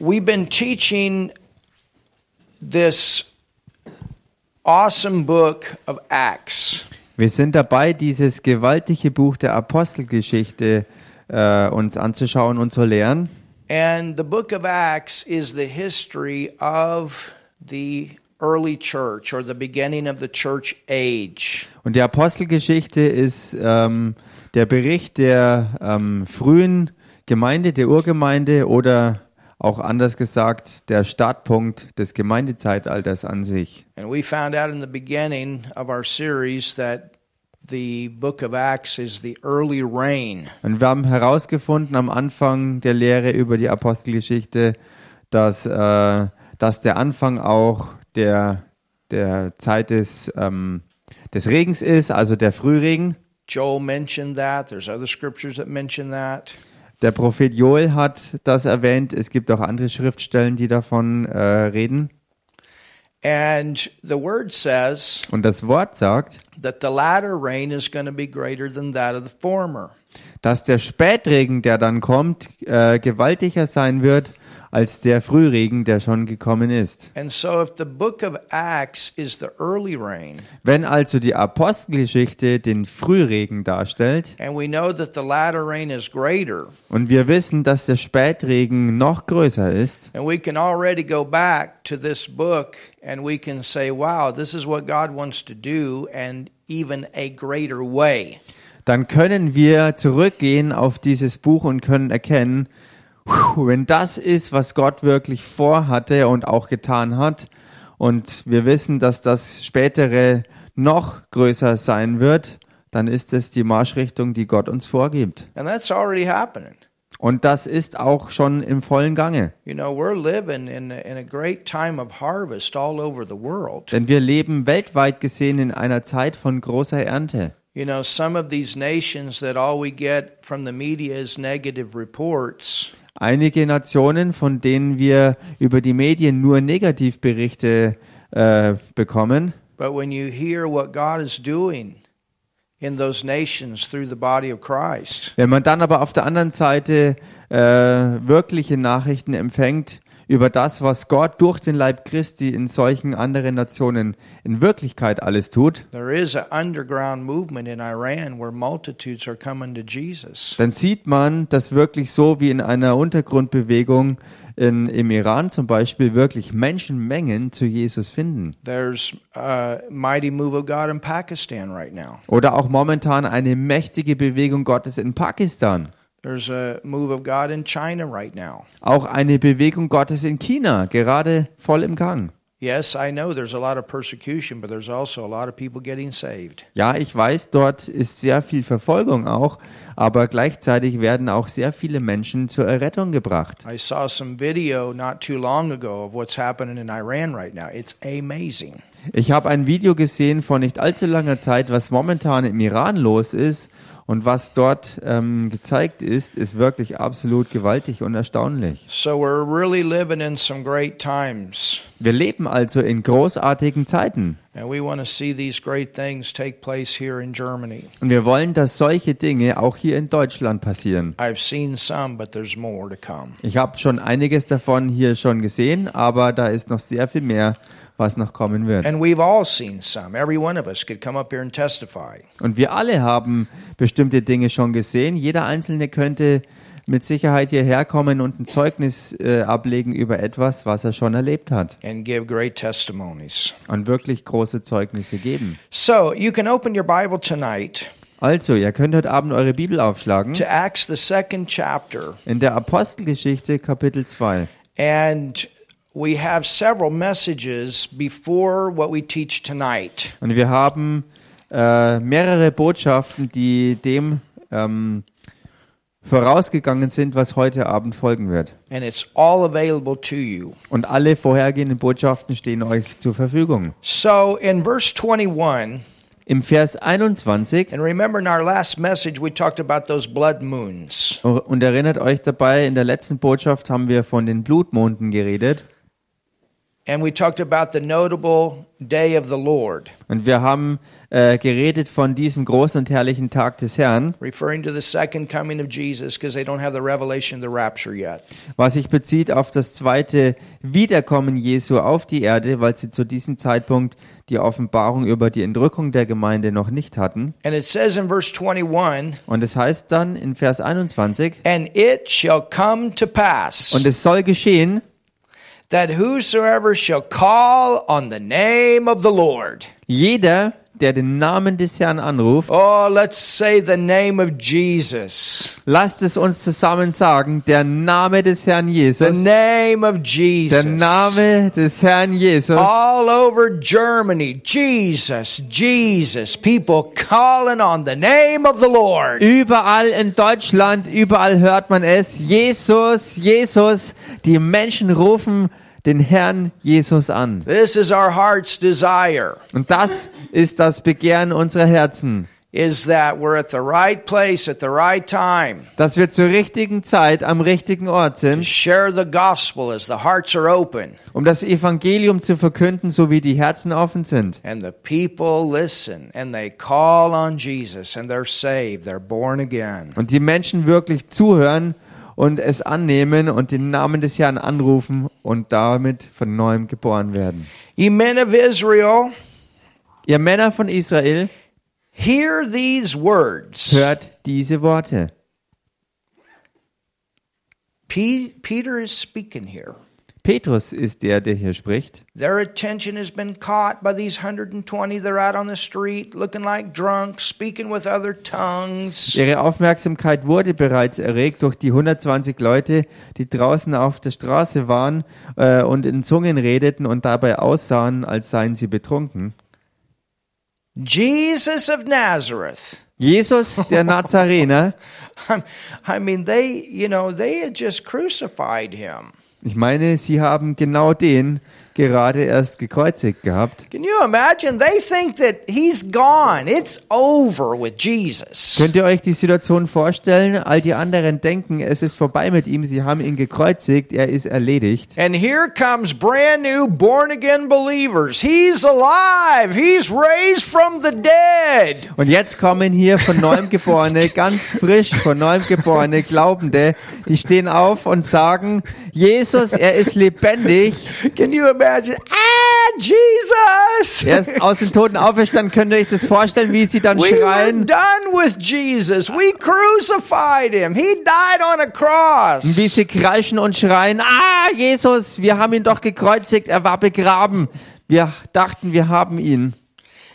We've been teaching this awesome book of Acts. Wir sind dabei, dieses gewaltige Buch der Apostelgeschichte äh, uns anzuschauen und zu lernen. And the book of Acts is the history of the early church or the beginning of the church age. Und die Apostelgeschichte ist ähm, der Bericht der ähm, frühen Gemeinde, der Urgemeinde oder auch anders gesagt der Startpunkt des Gemeindezeitalters an sich. And we found out in the beginning of our series that the book of Acts is the early rain. Und wir haben herausgefunden am Anfang der Lehre über die Apostelgeschichte, dass, äh, dass der Anfang auch der, der Zeit des, ähm, des Regens ist, also der Frühregen. Joel mentioned that. There's other scriptures that mention that. Der Prophet Joel hat das erwähnt. Es gibt auch andere Schriftstellen, die davon äh, reden. And the word says Und das Wort sagt, that the latter rain is going to be greater than that of the former. dass der Spätregen, der dann kommt, äh, gewaltiger sein wird als der Frühregen, der schon gekommen ist. So, is rain, Wenn also die Apostelgeschichte den Frühregen darstellt and we know that the latter rain is greater, und wir wissen, dass der Spätregen noch größer ist, and we can already go back to this book and we can say, wow, this is what God wants to do, and even a greater way. dann können wir zurückgehen auf dieses Buch und können erkennen, wenn das ist, was Gott wirklich vorhatte und auch getan hat, und wir wissen, dass das spätere noch größer sein wird, dann ist es die Marschrichtung, die Gott uns vorgibt. And that's already happening. Und das ist auch schon im vollen Gange. You know, in in. Denn wir leben weltweit gesehen in einer Zeit von großer Ernte. You know, some of these nations that all we get from the media is negative reports. Einige Nationen, von denen wir über die Medien nur Negativberichte äh, bekommen, But when you hear what God is doing in those nations through the body of Christ, wenn man dann aber auf der anderen Seite äh, wirkliche Nachrichten empfängt über das, was Gott durch den Leib Christi in solchen anderen Nationen in Wirklichkeit alles tut, dann sieht man, dass wirklich so wie in einer Untergrundbewegung in, im Iran zum Beispiel wirklich Menschenmengen zu Jesus finden. There's a mighty move of God in Pakistan right now. Oder auch momentan eine mächtige Bewegung Gottes in Pakistan. There's a move of God in China right now. Auch eine Bewegung Gottes in China, gerade voll im Gang. Yes, I know there's a lot of persecution, but there's also a lot of people getting saved. Ja, ich weiß, dort ist sehr viel Verfolgung auch, aber gleichzeitig werden auch sehr viele Menschen zur Errettung gebracht. I saw some video not too long ago of what's happening in Iran right now. It's amazing. Ich habe ein Video gesehen vor nicht allzu langer Zeit, was momentan im Iran los ist und was dort ähm, gezeigt ist, ist wirklich absolut gewaltig und erstaunlich. So we're really living in some great times. Wir leben also in großartigen Zeiten und wir wollen, dass solche Dinge auch hier in Deutschland passieren. Ich habe schon einiges davon hier schon gesehen, aber da ist noch sehr viel mehr, was noch kommen wird. And we've all seen some. Every one of us could come up here and testify. Und wir alle haben bestimmte Dinge schon gesehen. Jeder Einzelne könnte mit Sicherheit hierher kommen und ein Zeugnis äh, ablegen über etwas, was er schon erlebt hat. and give great testimonies. Und wirklich große Zeugnisse geben. So you can open your Bible tonight Also, ihr könnt heute Abend eure Bibel aufschlagen. to Acts, the second chapter. In der Apostelgeschichte Kapitel 2. And we have several messages before what we teach tonight. Und wir haben äh, mehrere Botschaften, die dem ähm, vorausgegangen sind, was heute Abend folgen wird. And it's all available to you. Und alle vorhergehenden Botschaften stehen euch zur Verfügung. So in verse 21, Im Vers 21, and remember in our last message, we talked about those blood moons. und erinnert euch dabei, in der letzten Botschaft haben wir von den Blutmonden geredet. And we talked about the notable day of the Lord, Und wir haben äh, geredet von diesem großen und herrlichen Tag des Herrn, referring to the second coming of Jesus because they don't have the revelation of the rapture yet. was sich bezieht auf das zweite Wiederkommen Jesu auf die Erde, weil sie zu diesem Zeitpunkt die Offenbarung über die Entrückung der Gemeinde noch nicht hatten. And it says in verse 21 Und es heißt dann in Vers 21, And it shall come to pass und es soll geschehen, that whosoever shall call on the name of the Lord. jeder, der den Namen des Herrn anruft, Oh, let's say the name of Jesus. lasst es uns zusammen sagen, der Name des Herrn The Jesus, name of der Jesus. Name des Herrn Jesus, All over Germany, Jesus, Jesus, people calling on the name of the Lord. Überall in Deutschland, überall hört man es. Jesus, Jesus. Die Menschen rufen den Herrn Jesus an. This is our heart's desire Und das ist das Begehren unserer Herzen. is that we're at the right place at the right time Dass wir zur richtigen Zeit am richtigen Ort to sind, share the gospel as the hearts are open um das Evangelium zu verkünden, so wie die Herzen offen sind. and the people listen and they call on Jesus and they're saved, they're born again. Und die Menschen wirklich zuhören und es annehmen und den Namen des Herrn anrufen und damit von neuem geboren werden. Ye men of Israel, Ihr Männer von Israel, hear these words. hört diese Worte. Pe- Peter is speaking here. Petrus ist der, der hier spricht. Their attention has been caught by these 120. They're out on the street looking like drunks, speaking with other tongues. Ihre Aufmerksamkeit wurde bereits erregt durch die 120 Leute, die draußen auf der Straße waren äh, und in Zungen redeten und dabei aussahen, als seien sie betrunken. Jesus of Nazareth. Jesus, der Nazarener, I mean, they, you know, they had just crucified him. Ich meine, sie haben genau den gerade erst gekreuzigt gehabt. Can you imagine? They think that he's gone. It's over with Jesus. Könnt ihr euch die Situation vorstellen? All die anderen denken, es ist vorbei mit ihm, sie haben ihn gekreuzigt, er ist erledigt. And here comes brand new born again believers. He's alive. He's raised from the dead. Und jetzt kommen hier von neuem Geborene, ganz frisch von neuem Geborene Glaubende, die stehen auf und sagen, Jesus, er ist lebendig, Can you imagine? Ah, Jesus! er ist aus den Toten auferstanden. Könnt ihr euch das vorstellen, wie sie dann We were schreien? done with Jesus. We crucified him. He died on a Wie cross. sie kreischen und schreien, ah, Jesus, wir haben ihn doch gekreuzigt, er war begraben. Wir dachten, wir haben ihn.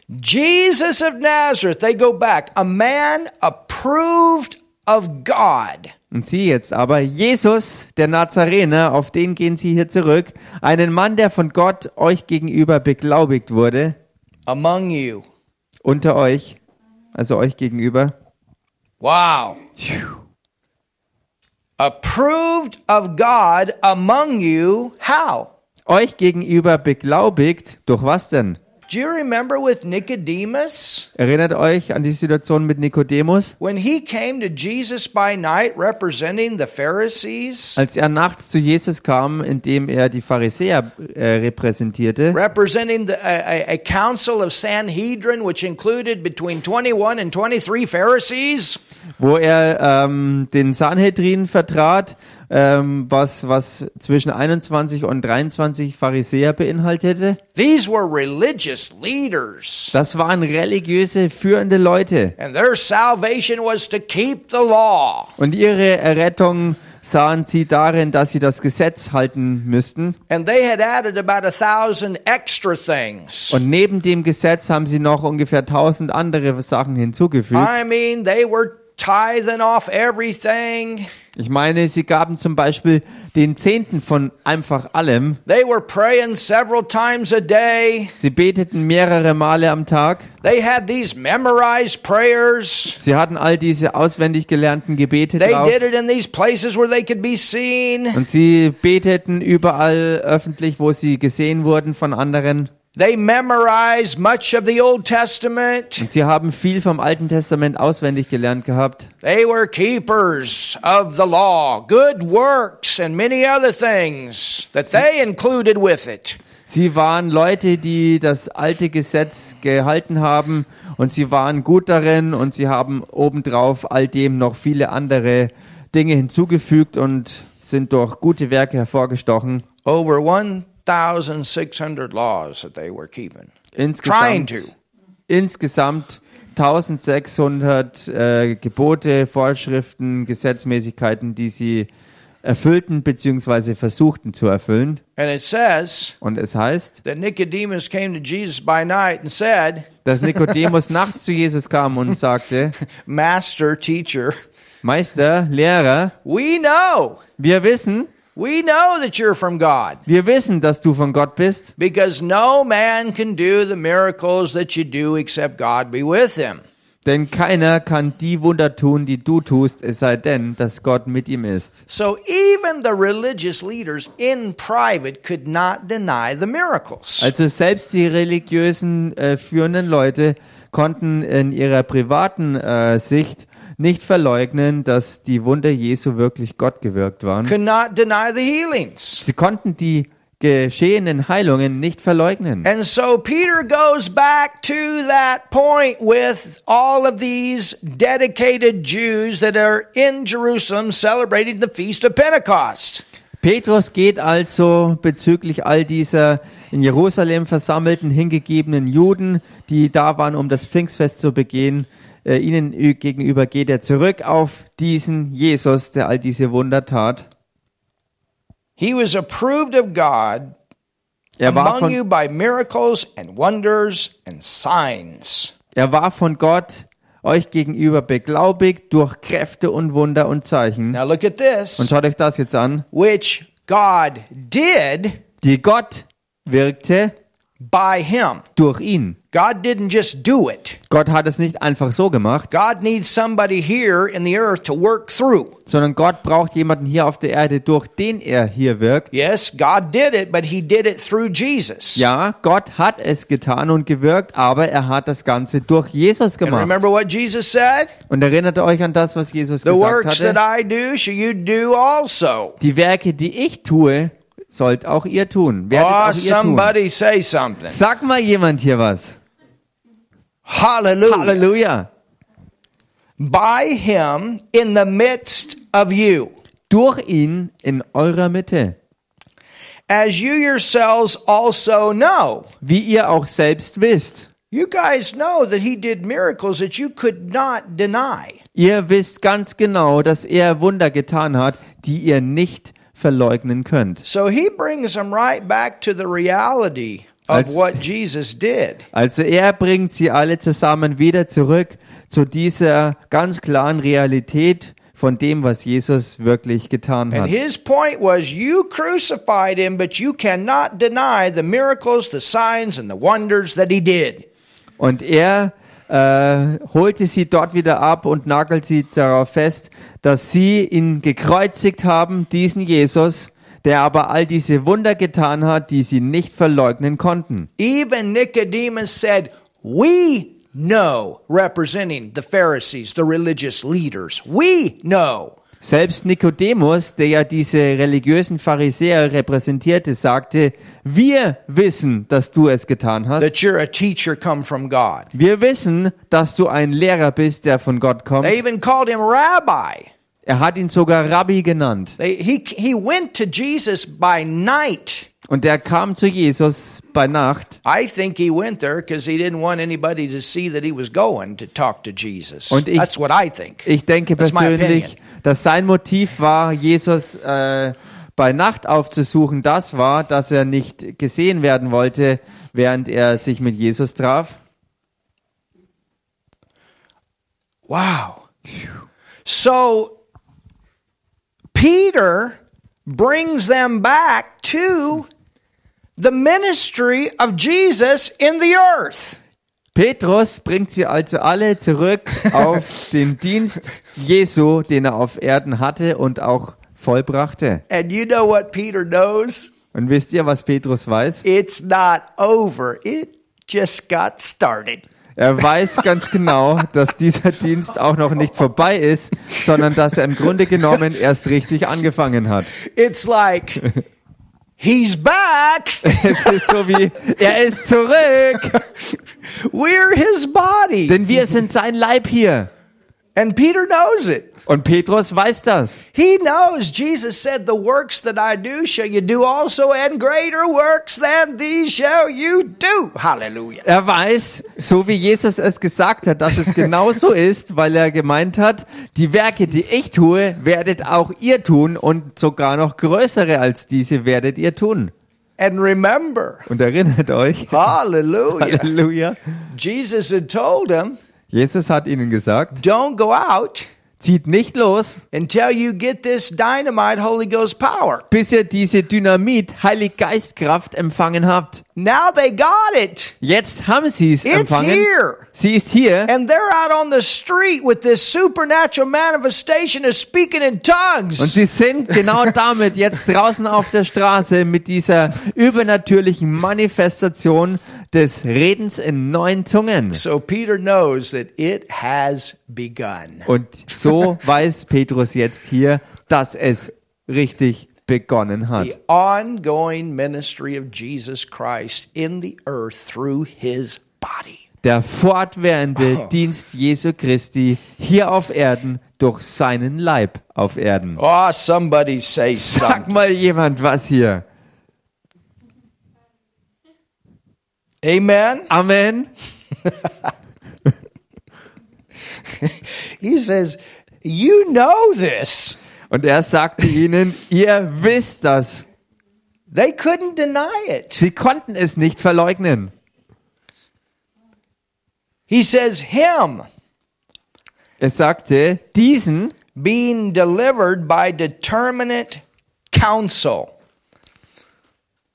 Jesus of Nazareth, they go back. A man approved of God. Und sie jetzt aber, Jesus, der Nazarener, auf den gehen sie hier zurück, einen Mann, der von Gott euch gegenüber beglaubigt wurde, among you. unter euch, also euch gegenüber. Wow. Approved of God among you. How? Euch gegenüber beglaubigt, durch was denn? Do you remember with Nicodemus? Erinnert euch an die Situation mit Nikodemus, When he came to Jesus by night representing the Pharisees, als er nachts zu Jesus kam, indem er die Pharisäer äh, repräsentierte, representing the, a, a, council of Sanhedrin, which included between 21 and 23 Pharisees. wo er ähm, den Sanhedrin vertrat, ähm, was, was zwischen 21 und 23 Pharisäer beinhaltete. These were religious leaders, Das waren religiöse, führende Leute. and their salvation was to keep the law. Und ihre Errettung sahen sie darin, dass sie das Gesetz halten müssten. And they had added about a thousand extra things. Und neben dem Gesetz haben sie noch ungefähr tausend andere Sachen hinzugefügt. I mean, they were tithing off everything. Ich meine, sie gaben zum Beispiel den Zehnten von einfach allem. They were praying several times a day. Sie beteten mehrere Male am Tag. They had these memorized prayers. Sie hatten all diese auswendig gelernten Gebete They drauf. did it in these places where they could be seen. Und sie beteten überall öffentlich, wo sie gesehen wurden von anderen. They memorized much of the Old Testament. Und sie haben viel vom Alten Testament auswendig gelernt gehabt. They were keepers of the law, good works, and many other things that they included with it. Sie waren Leute, die das alte Gesetz gehalten haben und sie waren gut darin und sie haben obendrauf all dem noch viele andere Dinge hinzugefügt und sind durch gute Werke hervorgestochen. Over 1,600 laws that they were keeping. Trying Insgesamt, to. insgesamt 1600 äh, Gebote, Vorschriften, Gesetzmäßigkeiten, die sie erfüllten bzw. versuchten zu erfüllen. And it says Und es heißt, that Nicodemus came to Jesus by night and said, dass Nikodemus nachts zu Jesus kam und sagte, Master, teacher, Meister, Lehrer, we know, wir wissen, we know that you're from God. wir wissen, dass du von Gott bist, Because no man can do the miracles that you do except God be with him. denn keiner kann die Wunder tun, die du tust, es sei denn, dass Gott mit ihm ist. So even the religious leaders in private could not deny the miracles. Also selbst die religiösen äh, führenden Leute konnten in ihrer privaten äh, Sicht nicht verleugnen, dass die Wunder Jesu wirklich Gott gewirkt waren. Could not deny the healings. Sie konnten die geschehenen Heilungen nicht verleugnen. And so Peter goes back to that point with all of these dedicated Jews that are in Jerusalem celebrating the feast of Pentecost. Petrus geht also bezüglich all dieser in Jerusalem versammelten, hingegebenen Juden, die da waren, um das Pfingstfest zu begehen, äh, ihnen gegenüber geht er zurück auf diesen Jesus, der all diese Wunder tat. He was approved of God Er war, among von, you by miracles and wonders and signs. er war von Gott euch gegenüber beglaubigt durch Kräfte und Wunder und Zeichen. Now look at this. Und schaut euch das jetzt an, which God did die Gott wirkte by him. durch ihn. God didn't just do it. Gott hat es nicht einfach so gemacht, God needs somebody here in the earth to work through. sondern Gott braucht jemanden hier auf der Erde, durch den er hier wirkt. Yes, God did it, but he did it through Jesus. Ja, Gott hat es getan und gewirkt, aber er hat das Ganze durch Jesus And gemacht. remember what Jesus said? Und erinnert euch an das, was Jesus The gesagt works that? I do shall you do also. Die Werke, die ich tue, sollt auch ihr tun. Werdet Oh, auch ihr tun. somebody say something. Sag mal jemand hier was. Hallelujah. Halleluja. By him in the midst of you. Durch ihn in eurer Mitte. As you yourselves also know. Wie ihr auch selbst wisst. You guys know that he did miracles that you could not deny. Ihr wisst ganz genau, dass er Wunder getan hat, die ihr nicht verleugnen könnt. So he brings them right back to the reality Als- what Jesus did. Also er bringt sie alle zusammen wieder zurück zu dieser ganz klaren Realität von dem, was Jesus wirklich getan And hat. his point was you crucified him, but you cannot deny the miracles, the signs, and the wonders that he did. Und er äh, holte sie dort wieder ab und nagelt sie darauf fest, dass sie ihn gekreuzigt haben, diesen Jesus, der aber all diese Wunder getan hat, die sie nicht verleugnen konnten. Even Nicodemus said, We know, representing the Pharisees, the religious leaders. We know. Selbst Nikodemus, der ja diese religiösen Pharisäer repräsentierte, sagte, wir wissen, dass du es getan hast. that you're a teacher come from God. Wir wissen, dass du ein Lehrer bist, der von Gott kommt. They even called him rabbi. Er hat ihn sogar Rabbi genannt. He, he went to Jesus by night. Und er kam zu Jesus bei Nacht. I think he went there because he didn't want anybody to see that he was going to talk to Jesus. Und ich- That's what I think. Ich denke That's persönlich, dass sein Motiv war, Jesus äh, bei Nacht aufzusuchen. Das war, dass er nicht gesehen werden wollte, während er sich mit Jesus traf. Wow. So Peter brings them back to the ministry of Jesus in the earth. Petrus bringt sie also alle zurück auf den Dienst Jesu, den er auf Erden hatte und auch vollbrachte. And you know what Peter knows? Und wisst ihr, was Petrus weiß? It's not over. It just got started. Er weiß ganz genau, dass dieser Dienst auch noch nicht vorbei ist, sondern dass er im Grunde genommen erst richtig angefangen hat. It's like He's back. Es ist so wie, er ist zurück, We're his body. denn wir sind sein Leib hier. And Peter knows it. Und Petrus weiß das. He knows Jesus said, The works that I do shall you do also, and greater works than these shall you do. Hallelujah. Er weiß, so wie Jesus es gesagt hat, dass es genau so ist, weil er gemeint hat, die Werke, die ich tue, werdet auch ihr tun und sogar noch größere als diese werdet ihr tun. And remember, Und erinnert euch, hallelujah. Halleluja, Jesus had told him, Jesus hat ihnen gesagt, Don't go out zieht nicht los, until you get this dynamite Holy Ghost power. bis ihr diese Dynamit Heilig Geistkraft empfangen habt. Now they got it. Jetzt haben sie es It's empfangen. here. Sie ist hier And they're out on the street with this supernatural manifestation of speaking in und tongues. sie sind genau damit jetzt draußen auf der Straße mit dieser übernatürlichen Manifestation des Redens in neuen Zungen. So Peter knows that it has begun. Und so weiß Petrus jetzt hier, dass es richtig begonnen hat. The ongoing ministry of Jesus Christ in the earth through his body. Der fortwährende Dienst Jesu Christi hier auf Erden durch seinen Leib auf Erden. Oh, somebody say Sag something. mal jemand was hier. Amen. Amen. He says, You know this. Und er sagte ihnen, ihr wisst das. They couldn't deny it. Sie konnten es nicht verleugnen. He says, Him Er sagte, diesen, being delivered by determinate counsel.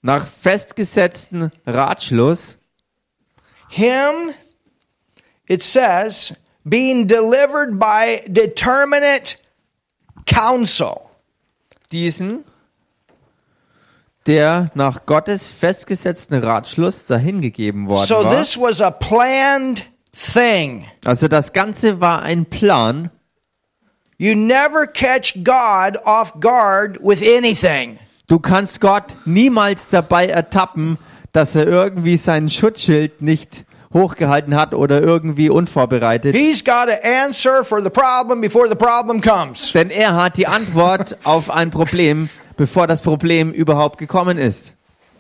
Nach festgesetzten Ratschluss, Him, it says, being delivered by determinate counsel. diesen, der nach Gottes festgesetzten Ratschluss dahingegeben worden So war. this was a planned thing. Also das Ganze war ein Plan. You never catch God off guard with anything. Du kannst Gott niemals dabei ertappen, dass er irgendwie sein Schutzschild nicht hochgehalten hat oder irgendwie unvorbereitet. He's got answer for the problem before the problem comes. Denn er hat die Antwort auf ein Problem, bevor das Problem überhaupt gekommen ist.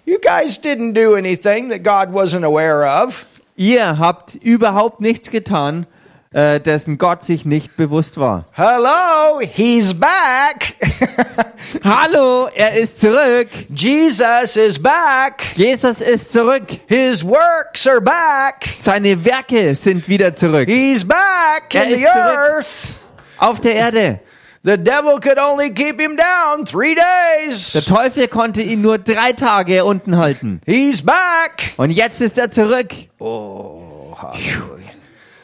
You guys didn't do anything that God wasn't aware of. Ihr habt überhaupt nichts getan, äh, dessen Gott sich nicht bewusst war. Hello, he's back. Hallo, er ist zurück. Jesus is back. Jesus ist zurück. His works are back. Seine Werke sind wieder zurück. He's back Er in the ist zurück. earth. Auf der Erde. The devil could only keep him down three Der days. Teufel konnte ihn nur drei Tage unten halten. He's back. Und jetzt ist er zurück.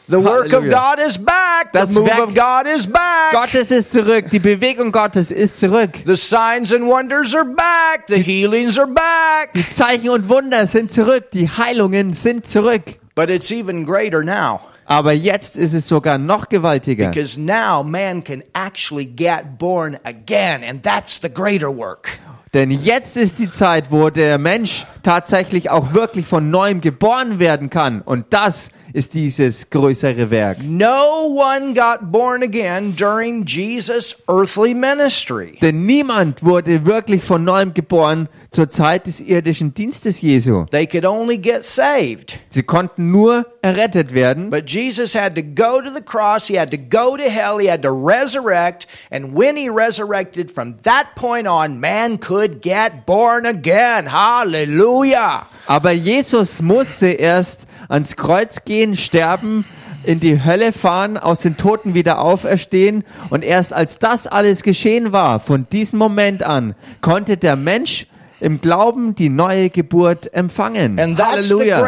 The work of. God is back. The Das move Werk- of God is back. Gottes ist zurück. Die Bewegung Gottes ist zurück. The signs and wonders are back. The healings are back. Die Zeichen und Wunder sind zurück. Die Heilungen sind zurück. But it's even greater now Aber jetzt ist es sogar noch gewaltiger. because now man can actually get born again, and that's the greater work. Denn jetzt ist die Zeit, wo der Mensch tatsächlich auch wirklich von neuem geboren werden kann. Und das ist dieses größere Werk. No one got born again during Jesus' earthly ministry. Denn niemand wurde wirklich von neuem geboren zur Zeit des irdischen Dienstes Jesu. They could only get saved. Sie konnten nur errettet werden. But Jesus had to go to the cross, he had to go to hell, he had to resurrect, and when he resurrected, from that point on, man could get born again. Hallelujah. Aber Jesus musste erst ans Kreuz gehen, sterben, in die Hölle fahren, aus den Toten wieder auferstehen. Und erst als das alles geschehen war, von diesem Moment an, konnte der Mensch im Glauben die neue Geburt empfangen. Halleluja.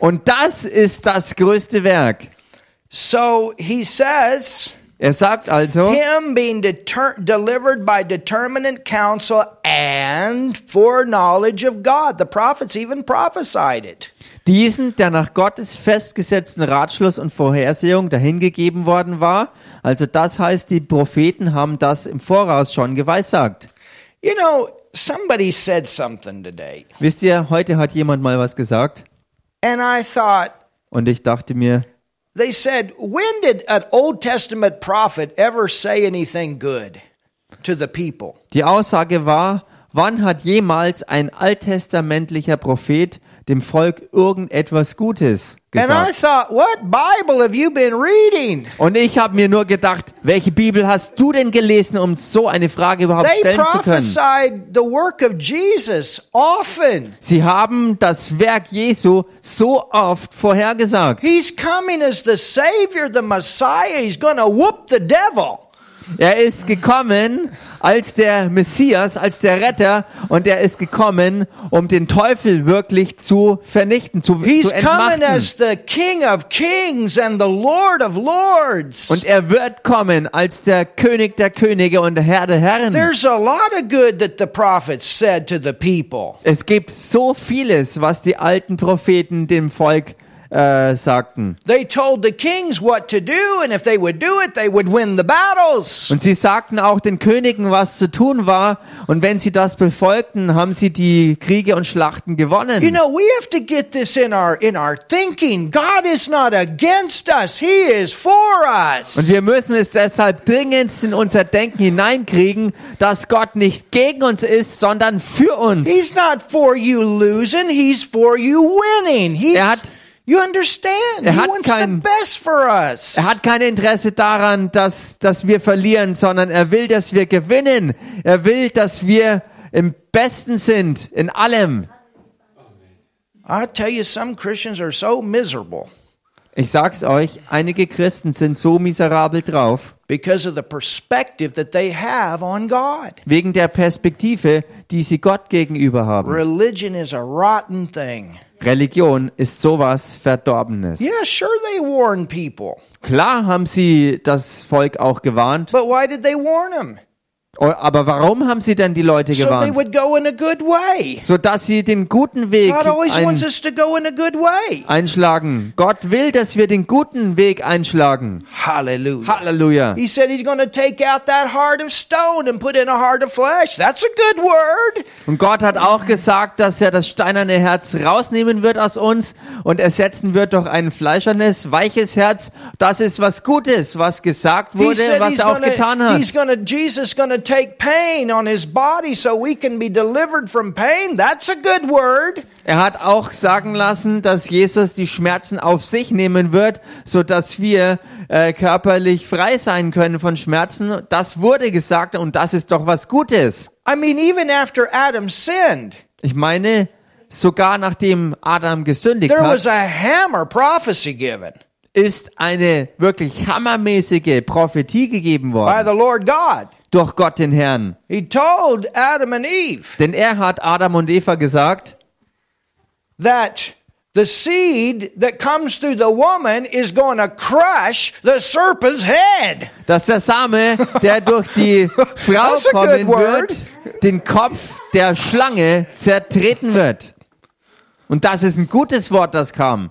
Und das ist das größte Werk. So he says, Er sagt also, him being delivered by determinate counsel and foreknowledge of God. The prophets even prophesied it. Diesen, der nach Gottes festgesetzten Ratschluss und Vorhersehung dahingegeben worden war. Also das heißt, die Propheten haben das im Voraus schon geweissagt. You know, somebody said something today, Wisst ihr, heute hat jemand mal was gesagt and I thought, und ich dachte mir, they said, when did an Old Testament prophet ever say anything good to the people? die Aussage war, wann hat jemals ein alttestamentlicher Prophet dem Volk irgendetwas Gutes gesagt? thought? Und ich habe mir nur gedacht, welche Bibel hast du denn gelesen, um so eine Frage überhaupt They stellen zu können? Sie haben das Werk Jesu so oft vorhergesagt. He's coming as the Savior, the Messiah. He's going to whoop the devil. Er ist gekommen als der Messias, als der Retter und er ist gekommen, um den Teufel wirklich zu vernichten, zu, He's zu coming entmachten. as the King of Kings and the Lord of Lords. Und er wird kommen als der König der Könige und der Herr der Herren. There's a lot of good that the prophets said to the people. Es gibt so vieles, was die alten Propheten dem Volk äh, sagten. They told the kings what to do, and if they would do it, they would win the battles. Und sie sagten auch den Königen, was zu tun war. Und wenn sie das befolgten, haben sie die Kriege und Schlachten gewonnen. You know, we have to get this in our in our thinking. God is not against us. He is for Und us. wir müssen es deshalb dringendst in unser Denken hineinkriegen, dass Gott nicht gegen uns ist, sondern für uns. He's not for you losing, he's for you winning. He's Er hat- You understand? Er he hat wants the kein- best for us. Er hat kein Interesse daran, dass, dass wir verlieren, sondern er will, dass wir gewinnen. Er will, dass wir im Besten sind, in allem. I tell you, some Christians are so miserable Ich sag's euch, einige Christen sind so miserabel drauf, because of the perspective that they have on God. wegen der Perspektive, die sie Gott gegenüber haben. Religion is a rotten thing. Religion ist sowas Verdorbenes. Yeah, sure, they warn people, Klar haben sie das Volk auch gewarnt, but why did they warn them? Oh, aber warum haben sie denn die Leute So gewarnt? would go in a good way. Sodass sie den guten Weg ein, wants us to go in a good way. einschlagen. Gott will, dass wir den guten Weg einschlagen. Halleluja. He said he's going to take out that heart of stone and put in a heart of flesh. That's a good word. Und Gott hat auch gesagt, dass er das steinerne Herz rausnehmen wird aus uns und ersetzen wird durch ein fleischernes, weiches Herz. Das ist was Gutes, was gesagt wurde, was er auch getan gonna, hat. he's gonna, Jesus gonna take pain on his body so we can be delivered from pain. That's a good word. Er hat auch sagen lassen, dass Jesus die Schmerzen auf sich nehmen wird, so dass wir äh, körperlich frei sein können von Schmerzen. Das wurde gesagt und das ist doch was Gutes. I mean, even after Adam sinned, Ich meine, sogar nachdem Adam gesündigt there hat, was a hammer prophecy given ist eine wirklich hammermäßige Prophetie gegeben by worden durch Gott den Herrn. He told Adam and Eve Denn er hat Adam und Eva gesagt, that the seed that comes through the woman is going to crush the serpent's head. dass der Same, der durch die Frau That's a good kommen word. wird, den Kopf der Schlange zertreten wird. Und das ist ein gutes Wort, das kam.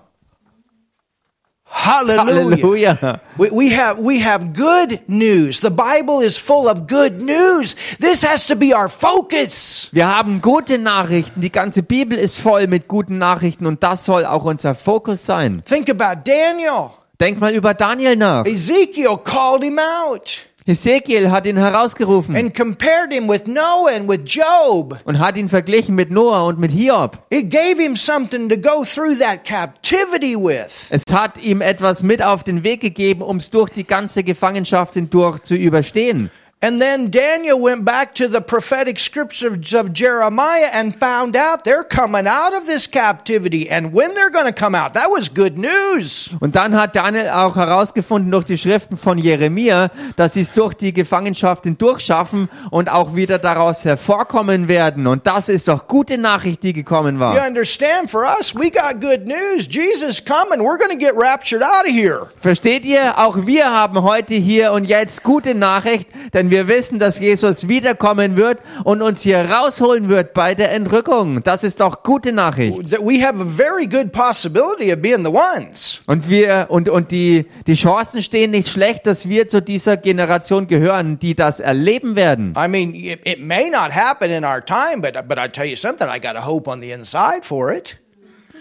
Hallelujah. Halleluja. We, we have we have good news. The Bible is full of good news. This has to be our focus. Wir haben gute Nachrichten. Die ganze Bibel ist voll mit guten Nachrichten und das soll auch unser Fokus sein. Think about Daniel. Denk mal über Daniel nach. Ezekiel called him out Hesekiel hat ihn herausgerufen and compared him with Noah and with Job. und hat ihn verglichen mit Noah und mit Hiob. It gave him something to go through that captivity with. Es hat ihm etwas mit auf den Weg gegeben, um es durch die ganze Gefangenschaft hindurch zu überstehen. And then Daniel went back to the prophetic scriptures of Jeremiah and found out they're coming out of this captivity and when they're going to come out. That was good news. Und dann hat Daniel auch herausgefunden durch die Schriften von Jeremia, dass sie es durch die Gefangenschaft hindurchschaffen und auch wieder daraus hervorkommen werden. Und das ist doch gute Nachricht, die gekommen You war. understand? For us, we got good news. Jesus coming. We're going to get raptured out of here. Versteht ihr? Auch wir haben heute hier und jetzt gute Nachricht, denn wir wissen, dass Jesus wiederkommen wird und uns hier rausholen wird bei der Entrückung. Das ist doch gute Nachricht. That we have a very good possibility of being the ones. Und wir und und die die Chancen stehen nicht schlecht, dass wir zu dieser Generation gehören, die das erleben werden. I mean, it, it may not happen in our time, but but I tell you something, I got a hope on the inside for it.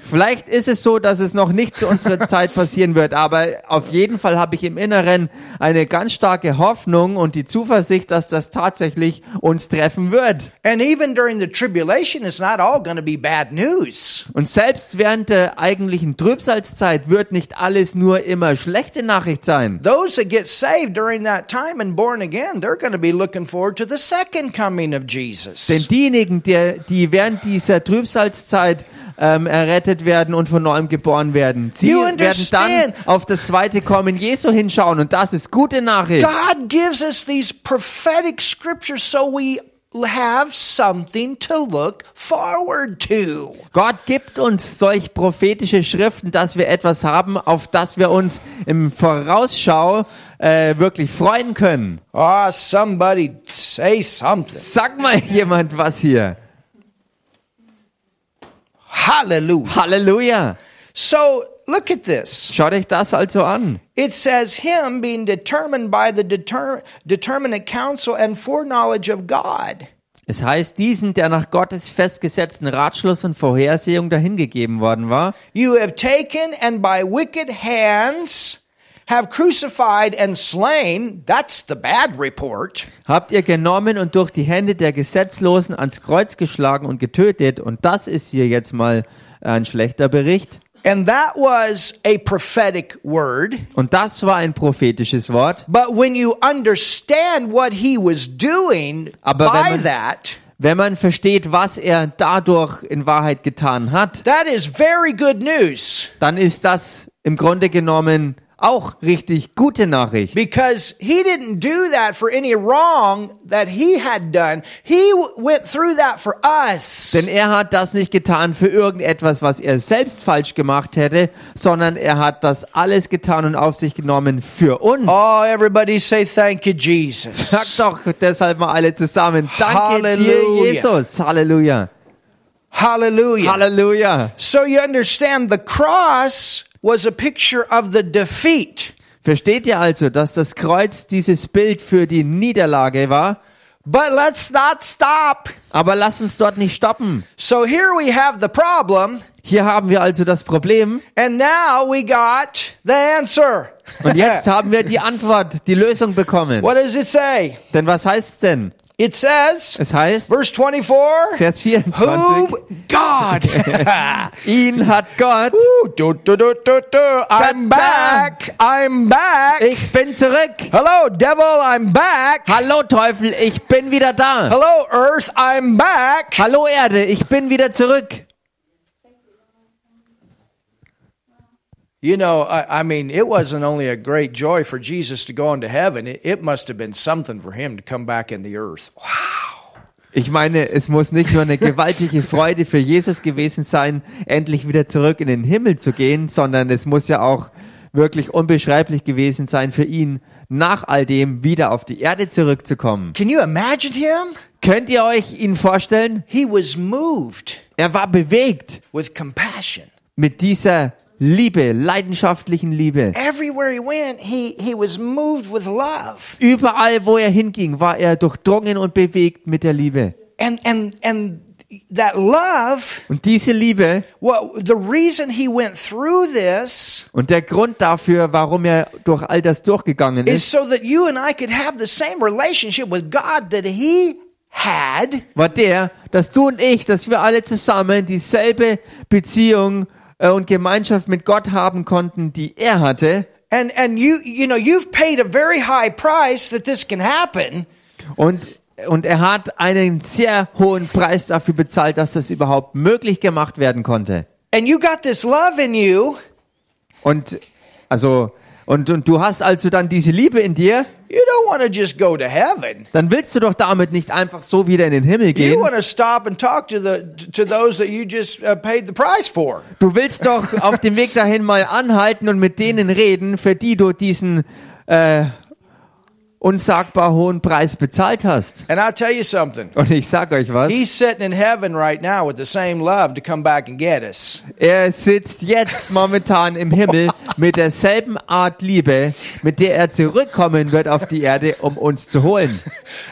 Vielleicht ist es so, dass es noch nicht zu unserer Zeit passieren wird, aber auf jeden Fall habe ich im Inneren eine ganz starke Hoffnung und die Zuversicht, dass das tatsächlich uns treffen wird. And even during the tribulation, it's not all going to be bad news. Und selbst während der eigentlichen Trübsalzeit wird nicht alles nur immer schlechte Nachricht sein. Those that get saved during that time and born again, they're going to be looking forward to the second coming of Jesus. Denn diejenigen, die, die während dieser Trübsalzeit ähm, errettet werden und von neuem geboren werden, sie You werden dann auf das zweite Kommen Jesu hinschauen und das ist gute Nachricht. God gives us these prophetic scriptures so we have something to look forward to. Gott gibt uns solch prophetische Schriften, dass wir etwas haben, auf das wir uns im Vorausschau äh, wirklich freuen können. Ah, somebody say something. Sag mal jemand was hier. Hallelujah. Halleluja. So look at this. Schaut euch das also an. It says, Him being determined by the deter- determinate counsel and foreknowledge of God. Es heißt, diesen, der nach Gottes festgesetzten Ratschluss und Vorhersehung dahingegeben worden war, You have taken and by wicked hands have crucified and slain. That's the bad report. habt ihr genommen und durch die Hände der Gesetzlosen ans Kreuz geschlagen und getötet. Und das ist hier jetzt mal ein schlechter Bericht. And that was a prophetic word. Und das war ein prophetisches Wort. But when you understand what he was doing Aber wenn by man- that, Wenn man versteht, was er dadurch in Wahrheit getan hat, that is very good news dann ist das im Grunde genommen auch richtig gute Nachricht. because he didn't do that for any wrong that he had done. He went through that for us. Denn er hat das nicht getan für irgendetwas, was er selbst falsch gemacht hätte, sondern er hat das alles getan und auf sich genommen für uns. Oh, everybody say thank you, Sag Jesus. doch deshalb mal alle zusammen. Danke Halleluja. dir, Jesus. Halleluja. Hallelujah. Halleluja. So you understand the cross was a picture of the defeat. Versteht ihr also, dass das Kreuz dieses Bild für die Niederlage war? But let's not stop. Aber lasst uns dort nicht stoppen. So here we have the problem, Hier haben wir also das Problem and now we got the answer. und jetzt haben wir die Antwort, die Lösung bekommen. what does it say? Denn was heißt's denn? It says, Es heißt, verse 24, Vers 24, who God. ihn hat Gott, du, du, du, du. I'm back. I'm back. ich bin zurück. Hello, devil. I'm back. Hallo Teufel, ich bin wieder da. Hello, earth. I'm back. Hallo Erde, ich bin wieder zurück. You know, I, I mean, it wasn't only a great joy for Jesus to go into heaven, it, it must have been something for him to come back in the earth. Ich meine, es muss nicht nur eine gewaltige Freude für Jesus gewesen sein, endlich wieder zurück in den Himmel zu gehen, sondern es muss ja auch wirklich unbeschreiblich gewesen sein für ihn, nach all dem wieder auf die Erde zurückzukommen. Can you imagine him? Könnt ihr euch ihn vorstellen? He was moved Er war bewegt with compassion. mit dieser Liebe, leidenschaftlichen Liebe. Everywhere he went, he, he was moved with love. Überall, wo er hinging, war er durchdrungen und bewegt mit der Liebe. And, and, and that love, Und diese Liebe well, the reason he went through this und der Grund dafür, warum er durch all das durchgegangen is ist, so that you and I could have the same relationship with God that he had war der, dass du und ich, dass wir alle zusammen dieselbe Beziehung äh, und Gemeinschaft mit Gott haben konnten, die er hatte. And and you you know you've paid a very high price that this can happen. Und, und er hat einen sehr hohen Preis dafür bezahlt, dass das überhaupt möglich gemacht werden konnte. And you got this love in you. Und also und, und du hast also dann diese Liebe in dir, You don't want to just go to heaven. dann willst du doch damit nicht einfach so wieder in den Himmel You gehen. want to stop and talk to the to those that you just uh, paid the price for. Du willst doch auf dem Weg dahin mal anhalten und mit denen reden, für die du diesen äh, unsagbar hohen Preis bezahlt hast. And I'll tell you something. Und ich sag euch was, He's sitting in heaven right now with the same love to come back and get us. er sitzt jetzt momentan im Himmel mit derselben Art Liebe, mit der er zurückkommen wird auf die Erde, um uns zu holen.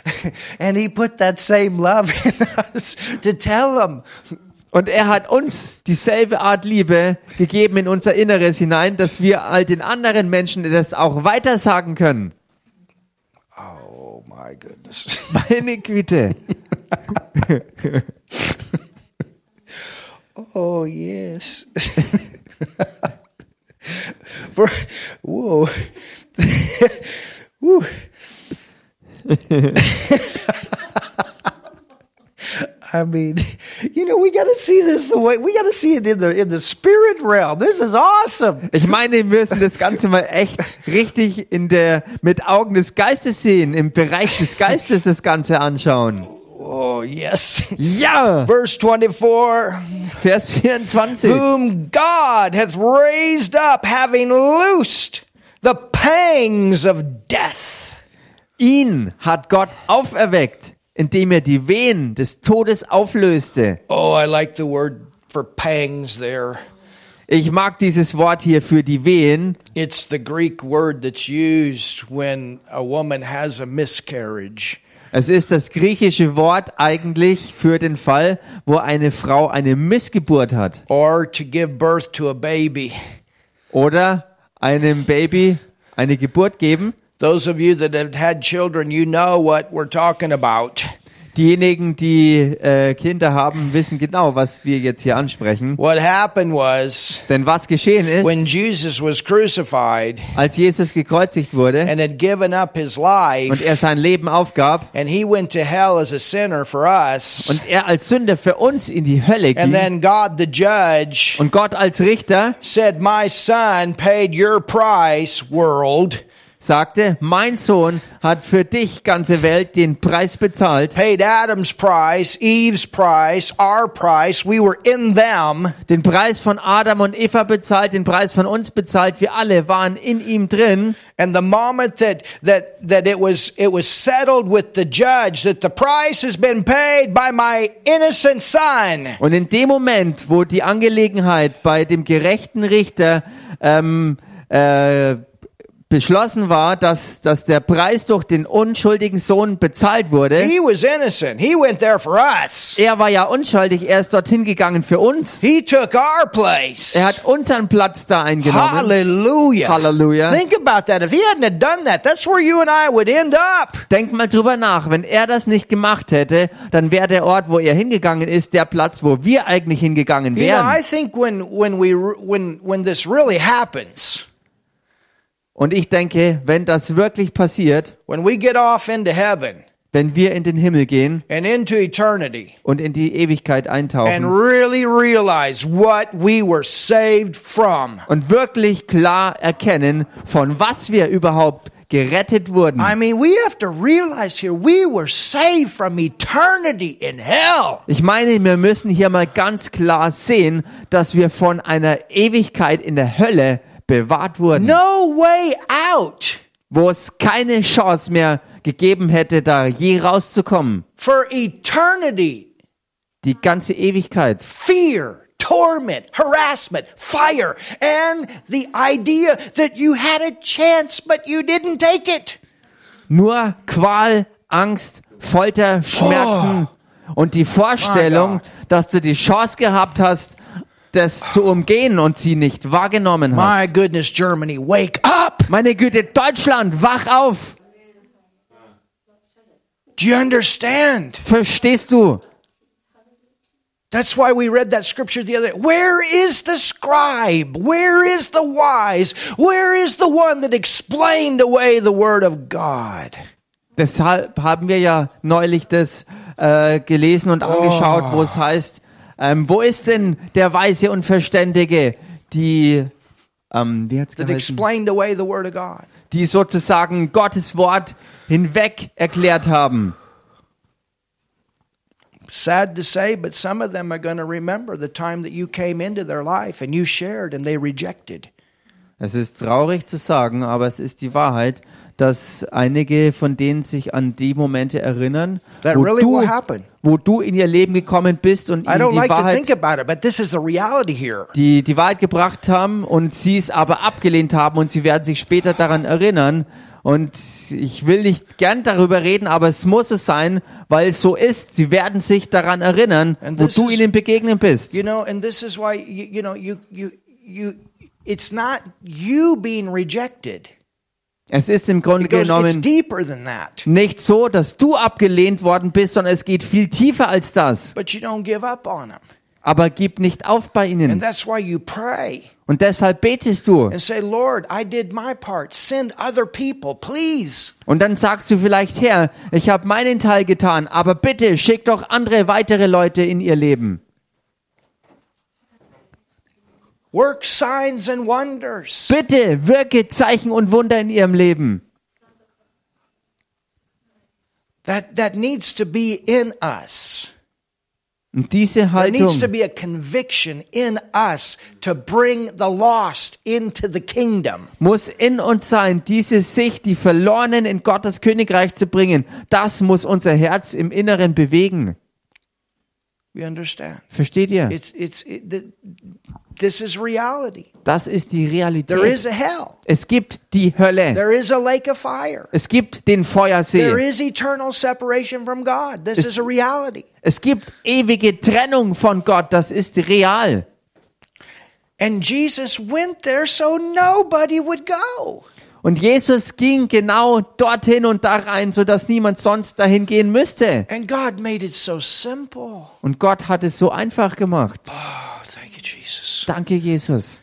And he put that same love in us to tell them. Und er hat uns dieselbe Art Liebe gegeben in unser Inneres hinein, dass wir all den anderen Menschen das auch weitersagen können. Oh goodness. Meine Güte. Oh yes. For, whoa. Woo. I mean, you know, we got to see this the way we got to see it in the in the spirit realm. This is awesome. Ich meine, wir müssen das Ganze mal echt richtig in der, mit Augen des Geistes sehen, im Bereich des Geistes das Ganze anschauen. Oh yes. Ja! Verse 24. Vers 24. whom God hath raised up, having loosed the pangs of death. Ihn hat Gott auferweckt, indem er die Wehen des Todes auflöste. Oh, I like the word for pangs there. Ich mag dieses Wort hier für die Wehen. It's the Greek word that's used when a woman has a miscarriage. Es ist das griechische Wort eigentlich für den Fall, wo eine Frau eine Missgeburt hat Or to give birth to a baby. oder einem Baby eine Geburt geben. Those of you that have had children, you know what we're talking about. Diejenigen, die äh, Kinder haben, wissen genau, was wir jetzt hier ansprechen. What happened was Denn was geschehen ist, when Jesus was crucified als Jesus gekreuzigt wurde and had given up his und life, er sein Leben aufgab and he went to hell as a sinner for us. und er als Sünder für uns in die Hölle And ging then God the judge und Gott als Richter said, My son paid your price, world, sagte, mein Sohn hat für dich, ganze Welt, den Preis bezahlt, paid Adam's price, Eve's price, our price. We were in them. den Preis von Adam und Eva bezahlt, den Preis von uns bezahlt. Wir alle waren in ihm drin. And the moment that, that, that it was, it was settled with the judge that the price has been paid by my innocent son. Und in dem Moment, wo die Angelegenheit bei dem gerechten Richter ähm, äh, beschlossen war, dass, dass der Preis durch den unschuldigen Sohn bezahlt wurde, He was innocent. He went there for us. er war ja unschuldig, er ist dorthin gegangen für uns. He took our place. Er hat unseren Platz da eingenommen. Hallelujah. Halleluja. Think about that. If he hadn't have done that, that's where you and I would end up. Denk mal drüber nach, wenn er das nicht gemacht hätte, dann wäre der Ort, wo er hingegangen ist, der Platz, wo wir eigentlich hingegangen You know, I wären. think when when we when when this really happens, Und ich denke, wenn das wirklich passiert, when we get off into heaven wenn wir in den Himmel gehen and into eternity und in die Ewigkeit and eintauchen really realize what we were saved from. und wirklich klar erkennen, von was wir überhaupt gerettet wurden. I mean, we have to realize here we were saved from eternity in hell. Ich meine, wir müssen hier mal ganz klar sehen, dass wir von einer Ewigkeit in der Hölle bewahrt wurden, No way out wo es keine Chance mehr gegeben hätte, da je rauszukommen. for eternity. Die ganze Ewigkeit. Fear, torment, harassment, fire, and the idea that you had a chance but you didn't take it. Nur Qual, Angst, Folter, Schmerzen und die Vorstellung, dass du die Chance gehabt hast, das zu umgehen und sie nicht wahrgenommen hast. My goodness, Germany, wake up. Meine Güte, Deutschland, wach auf! Do you understand? Verstehst du? That's why we read that scripture the other day. Where is the scribe? Where is the wise? Where is the one that explained away the word of God? Deshalb haben wir ja neulich das äh, gelesen und angeschaut, wo es heißt, ähm, wo ist denn der Weise und Verständige, die, ähm, wie hat's That explained away the word of God. die sozusagen Gottes Wort hinweg erklärt haben. Sad to say, but some of them are going to remember the time that you came into their life and you shared and they rejected. Es ist traurig zu sagen, aber es ist die Wahrheit, dass einige von denen sich an die Momente erinnern, wo, really du, wo du in ihr Leben gekommen bist und I ihnen don't die like to Wahrheit think about it, but this is the reality here. die, die Wahrheit gebracht haben und sie es aber abgelehnt haben und sie werden sich später daran erinnern. Und ich will nicht gern darüber reden, aber es muss es sein, weil es so ist. Sie werden sich daran erinnern, wo du is- ihnen begegnen bist. You know, and this is why you, you know you you you. It's not you being rejected. Es ist im Grunde goes, genommen nicht so, dass du abgelehnt worden bist, sondern es geht viel tiefer als das. Aber gib nicht auf bei ihnen. Und deshalb betest du. and say, "Lord, I did my part. Send other people, please." Und dann sagst du vielleicht, Herr, ich habe meinen Teil getan, aber bitte schick doch andere weitere Leute in ihr Leben. Work signs and wonders. Bitte wirke Zeichen und Wunder in ihrem Leben. That that needs to be in us. Und diese There needs to Haltung be a conviction in us to bring the lost into the kingdom. muss in uns sein, diese Sicht, die Verlorenen in Gottes Königreich zu bringen. Das muss unser Herz im Inneren bewegen. You understand? Versteht ihr? It's it's it, th- this is reality. Das ist die There Realität. is a hell. Es gibt die Hölle. There is a lake of fire. Es gibt den There Feuersee. is eternal separation from God. This is a reality. Es gibt ewige Trennung von Gott. Das ist real. And Jesus went there so nobody would go. Und Jesus ging genau dorthin und da rein, sodass niemand sonst dahin gehen müsste. And God made it so simple. Und Gott hat es so einfach gemacht. Oh, thank you, Jesus. Danke, Jesus.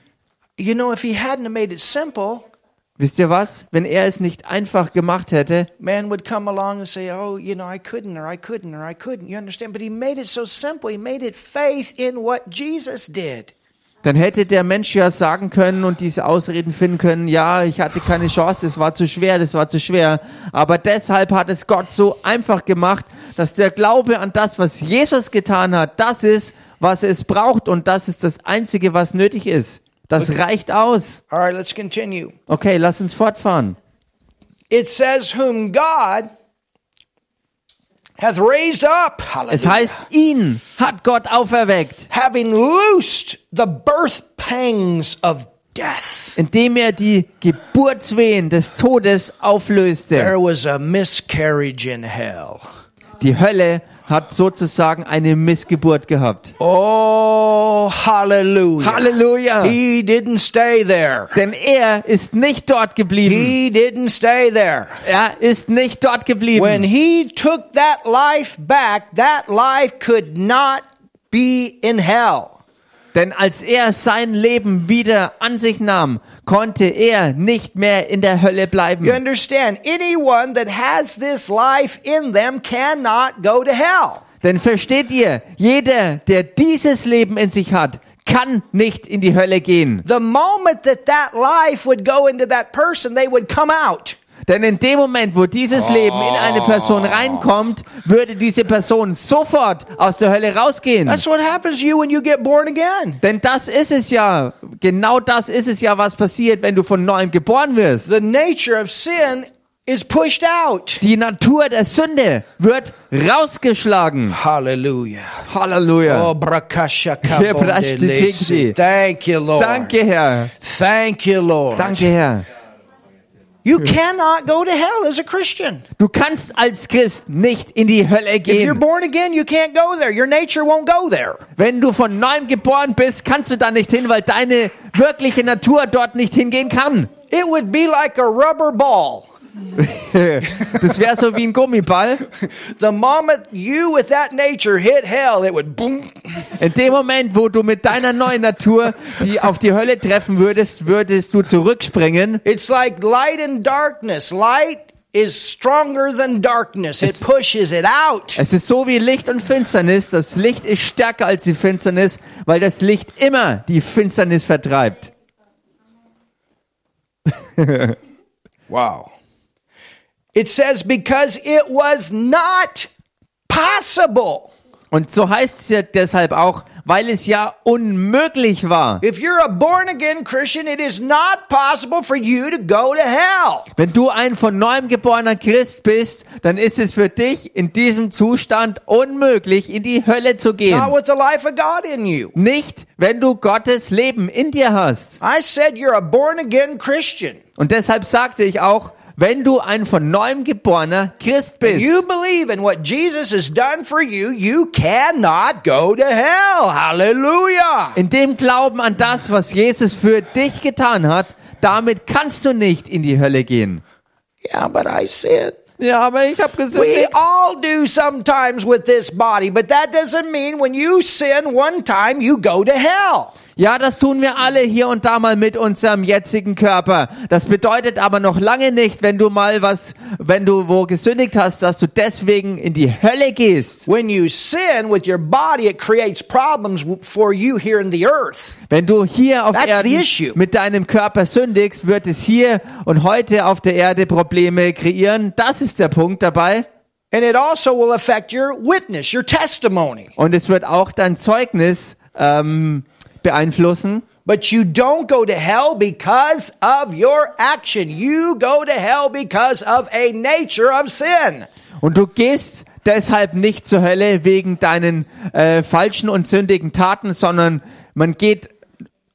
You know, if he hadn't made it simple, Wisst ihr was? Wenn er es nicht einfach gemacht hätte, man would come along and say, "Oh, you know, I couldn't, or I couldn't, or I couldn't." You understand? But he made it so simple. He made it faith in what Jesus did. dann hätte der Mensch ja sagen können und diese Ausreden finden können, ja, ich hatte keine Chance, es war zu schwer, das war zu schwer. Aber deshalb hat es Gott so einfach gemacht, dass der Glaube an das, was Jesus getan hat, das ist, was es braucht und das ist das Einzige, was nötig ist. Das reicht aus. All right, let's continue. Okay, lass uns fortfahren. It says, "Whom God hath raised up." Hallelujah. Es heißt, ihn hat Gott auferweckt, having loosed the birth pangs of death. indem er die Geburtswehen des Todes auflöste. There was a miscarriage in hell. Die Hölle hat sozusagen eine Missgeburt gehabt. Oh, hallelujah. Halleluja! He didn't stay there. Denn er ist nicht dort geblieben. He didn't stay there. Er ist nicht dort When geblieben. he took that life back, that life could not be in hell. Denn als er sein Leben wieder an sich nahm, konnte er nicht mehr in der Hölle You bleiben. understand? Anyone that has this life in them cannot go to hell. Denn versteht ihr, jeder, der dieses Leben in sich hat, kann nicht in die Hölle gehen. The moment that that life would go into that person, they would come out. Denn in dem Moment, wo dieses Leben in eine Person reinkommt, würde diese Person sofort aus der Hölle rausgehen. That's what happens to you when you get born again. Denn das ist es ja, genau das ist es ja, was passiert, wenn du von neuem geboren wirst. The nature of sin is pushed out. Die Natur der Sünde wird rausgeschlagen. Hallelujah. Halleluja. Oh. Thank you, Lord. Danke, Herr. Thank you, Lord. Danke, Herr. You cannot go to hell as a Christian. Du kannst als Christ nicht in die Hölle If you're gehen. born again, you can't go there. Your nature won't go there. Wenn du von neuem geboren bist, kannst du da nicht hin, weil deine wirkliche Natur dort nicht hingehen kann. It would be like a rubber ball. Das wäre so wie ein Gummiball. The moment you with that nature hit hell, it would boom. In dem Moment, wo du mit deiner neuen Natur die auf die Hölle treffen würdest, würdest du zurückspringen. It's like light and darkness. Light is stronger than darkness. It pushes it out. Es ist so wie Licht und Finsternis. Das Licht ist stärker als die Finsternis, weil das Licht immer die Finsternis vertreibt. Wow. It says because it was not possible. Und so heißt es ja deshalb auch, weil es ja unmöglich war. If you're a born again Christian, it is not possible for you to go to hell. Wenn du ein von neuem geborener Christ bist, dann ist es für dich in diesem Zustand unmöglich, in die Hölle zu gehen. Not with the life of God in you. Nicht, wenn du Gottes Leben in dir hast. I said you're a born again Christian. Und deshalb sagte ich auch, wenn du ein von neuem geborener Christ bist You believe in what Jesus has done for you, you cannot go to hell. Hallelujah. in dem Glauben an das, was Jesus für dich getan hat, damit kannst du nicht in die Hölle gehen. Yeah, but I said. Ja, aber ich habe We gesündigt. all do sometimes with this body, but that doesn't mean when you sin one time, you go to hell. Ja, das tun wir alle hier und da mal mit unserem jetzigen Körper. Das bedeutet aber noch lange nicht, wenn du mal was, wenn du wo gesündigt hast, dass du deswegen in die Hölle gehst. When you sin with your body, it creates problems for you here in the earth. Wenn du hier auf That's Erden issue. mit deinem Körper sündigst, wird es hier und heute auf der Erde Probleme kreieren. Das ist der Punkt dabei. And it also will affect your witness, your testimony. Und es wird auch dein Zeugnis ähm, beeinflussen. But you don't go to hell because of your action. You go to hell because of a nature of sin. Und du gehst deshalb nicht zur Hölle wegen deinen äh, falschen und sündigen Taten, sondern man geht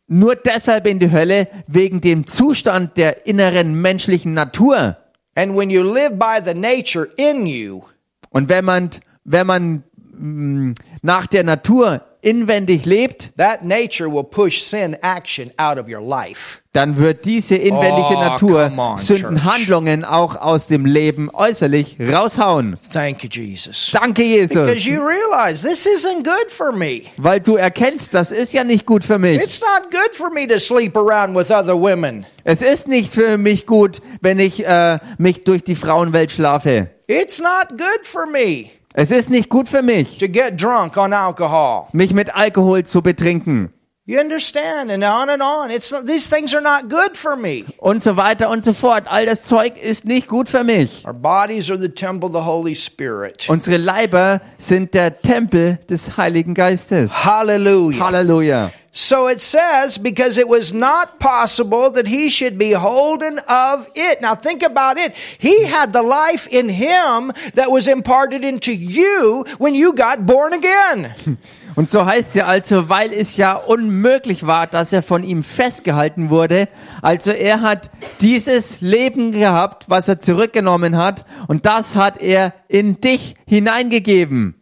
nur deshalb in die Hölle wegen dem Zustand der inneren menschlichen Natur. And when you live by the nature in you, Und wenn man, wenn man mh, nach der Natur inwendig lebt, that nature will push sin action out of your life. dann wird diese inwendige Oh, Natur on, Sündenhandlungen auch aus dem Leben äußerlich raushauen. Thank you, Jesus. Danke, Because Jesus. you realize this isn't good for me. Weil du erkennst, das ist ja nicht gut für mich. It's not good for me to sleep around with other women. Es ist nicht für mich gut, wenn ich äh, mich durch die Frauenwelt schlafe. It's not good for me Es ist nicht gut für mich, to get drunk on alcohol. mich mit Alkohol zu betrinken You understand? And on and on. It's not, these things are not good for me. und so weiter und so fort. All das Zeug ist nicht gut für mich. Our bodies are the temple of the Holy Spirit. Unsere Leiber sind der Tempel des Heiligen Geistes. Hallelujah. Hallelujah. So it says, because it was not possible that he should be holden of it. Now think about it. He had the life in him that was imparted into you when you got born again. Und so heißt ja also, weil es ja unmöglich war, dass er von ihm festgehalten wurde. Also er hat dieses Leben gehabt, was er zurückgenommen hat, und das hat er in dich hineingegeben.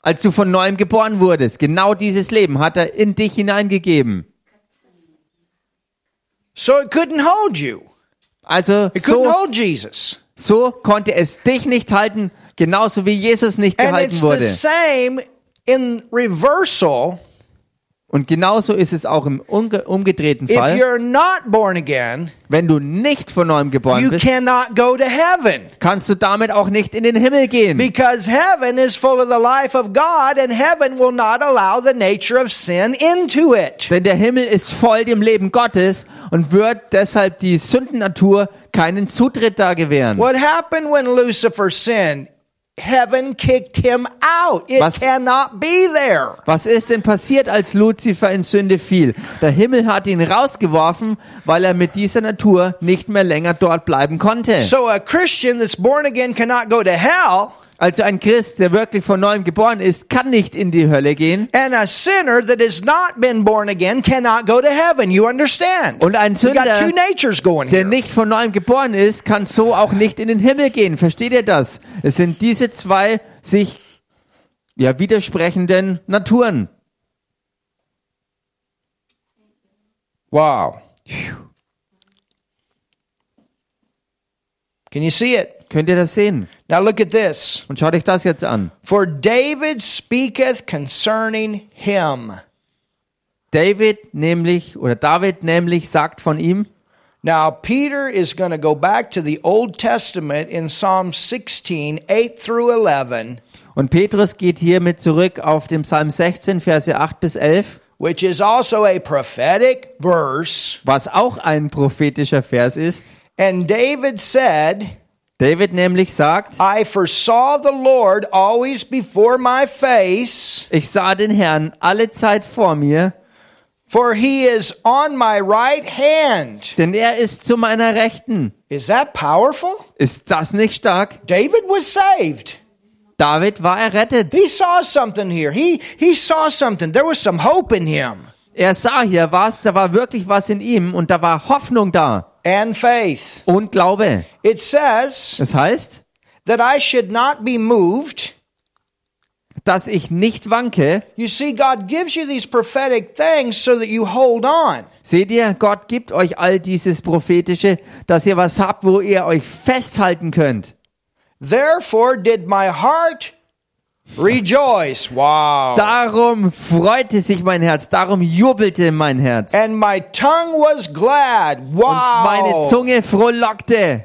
Als du von neuem geboren wurdest, genau dieses Leben hat er in dich hineingegeben. So it couldn't hold you. Also It couldn't so, hold Jesus. so konnte es dich nicht halten, genauso wie Jesus nicht And gehalten it's the wurde. same in reversal. Und genauso ist es auch im umge umgedrehten If Fall. you're not born again, Wenn du nicht von neuem geboren you bist, cannot go to heaven. kannst du damit auch nicht in den Himmel gehen. Because heaven is full of the life of God and heaven will not allow the nature of sin into it. Denn der Himmel ist voll dem Leben Gottes und wird deshalb die Sündennatur keinen Zutritt da gewähren. What happened when Lucifer sinned? Heaven kicked him out. It Was- cannot be there. Was ist denn passiert, als Luzifer in Sünde fiel? Der Himmel hat ihn rausgeworfen, weil er mit dieser Natur nicht mehr länger dort bleiben konnte. So a Christian that's born again cannot go to hell, Also ein Christ, der wirklich von neuem geboren ist, kann nicht in die Hölle gehen. and a sinner that has not been born again cannot go to heaven. You understand? Und ein You got Sünder, two natures going der here. nicht von neuem geboren ist, kann so auch nicht in den Himmel gehen. Versteht ihr das? Es sind diese zwei sich ja widersprechenden Naturen. Wow. Can you see it? Könnt ihr das sehen? Now look at this. Und schaut euch das jetzt an. For David speaketh concerning him. David nämlich, oder David nämlich sagt von ihm, Now, Peter is going to go back to the Old Testament in Psalm 16, 8 through 11, und Petrus geht hiermit zurück auf den Psalm 16, Verse 8 bis 11, which is also a prophetic verse. was auch ein prophetischer Vers ist. And David said, David nämlich sagt, I foresaw the Lord always before my face, ich sah den Herrn alle Zeit vor mir, for he is on my right hand. denn er ist zu meiner Rechten. Is that powerful? Ist das nicht stark? David was saved. David war errettet. He saw something here. He he saw something. There was some hope in him Er sah hier was, da war wirklich was in ihm und da war Hoffnung da and faith. und Glaube. It says Das heißt, that I should not be moved. dass ich nicht wanke. You see, God gives you these prophetic things so that you hold on. Seht ihr, Gott gibt euch all dieses Prophetische, dass ihr was habt, wo ihr euch festhalten könnt. Therefore did my heart rejoice. Wow. Darum freute sich mein Herz, darum jubelte mein Herz. And my tongue was glad. Und meine Wow. Zunge frohlockte.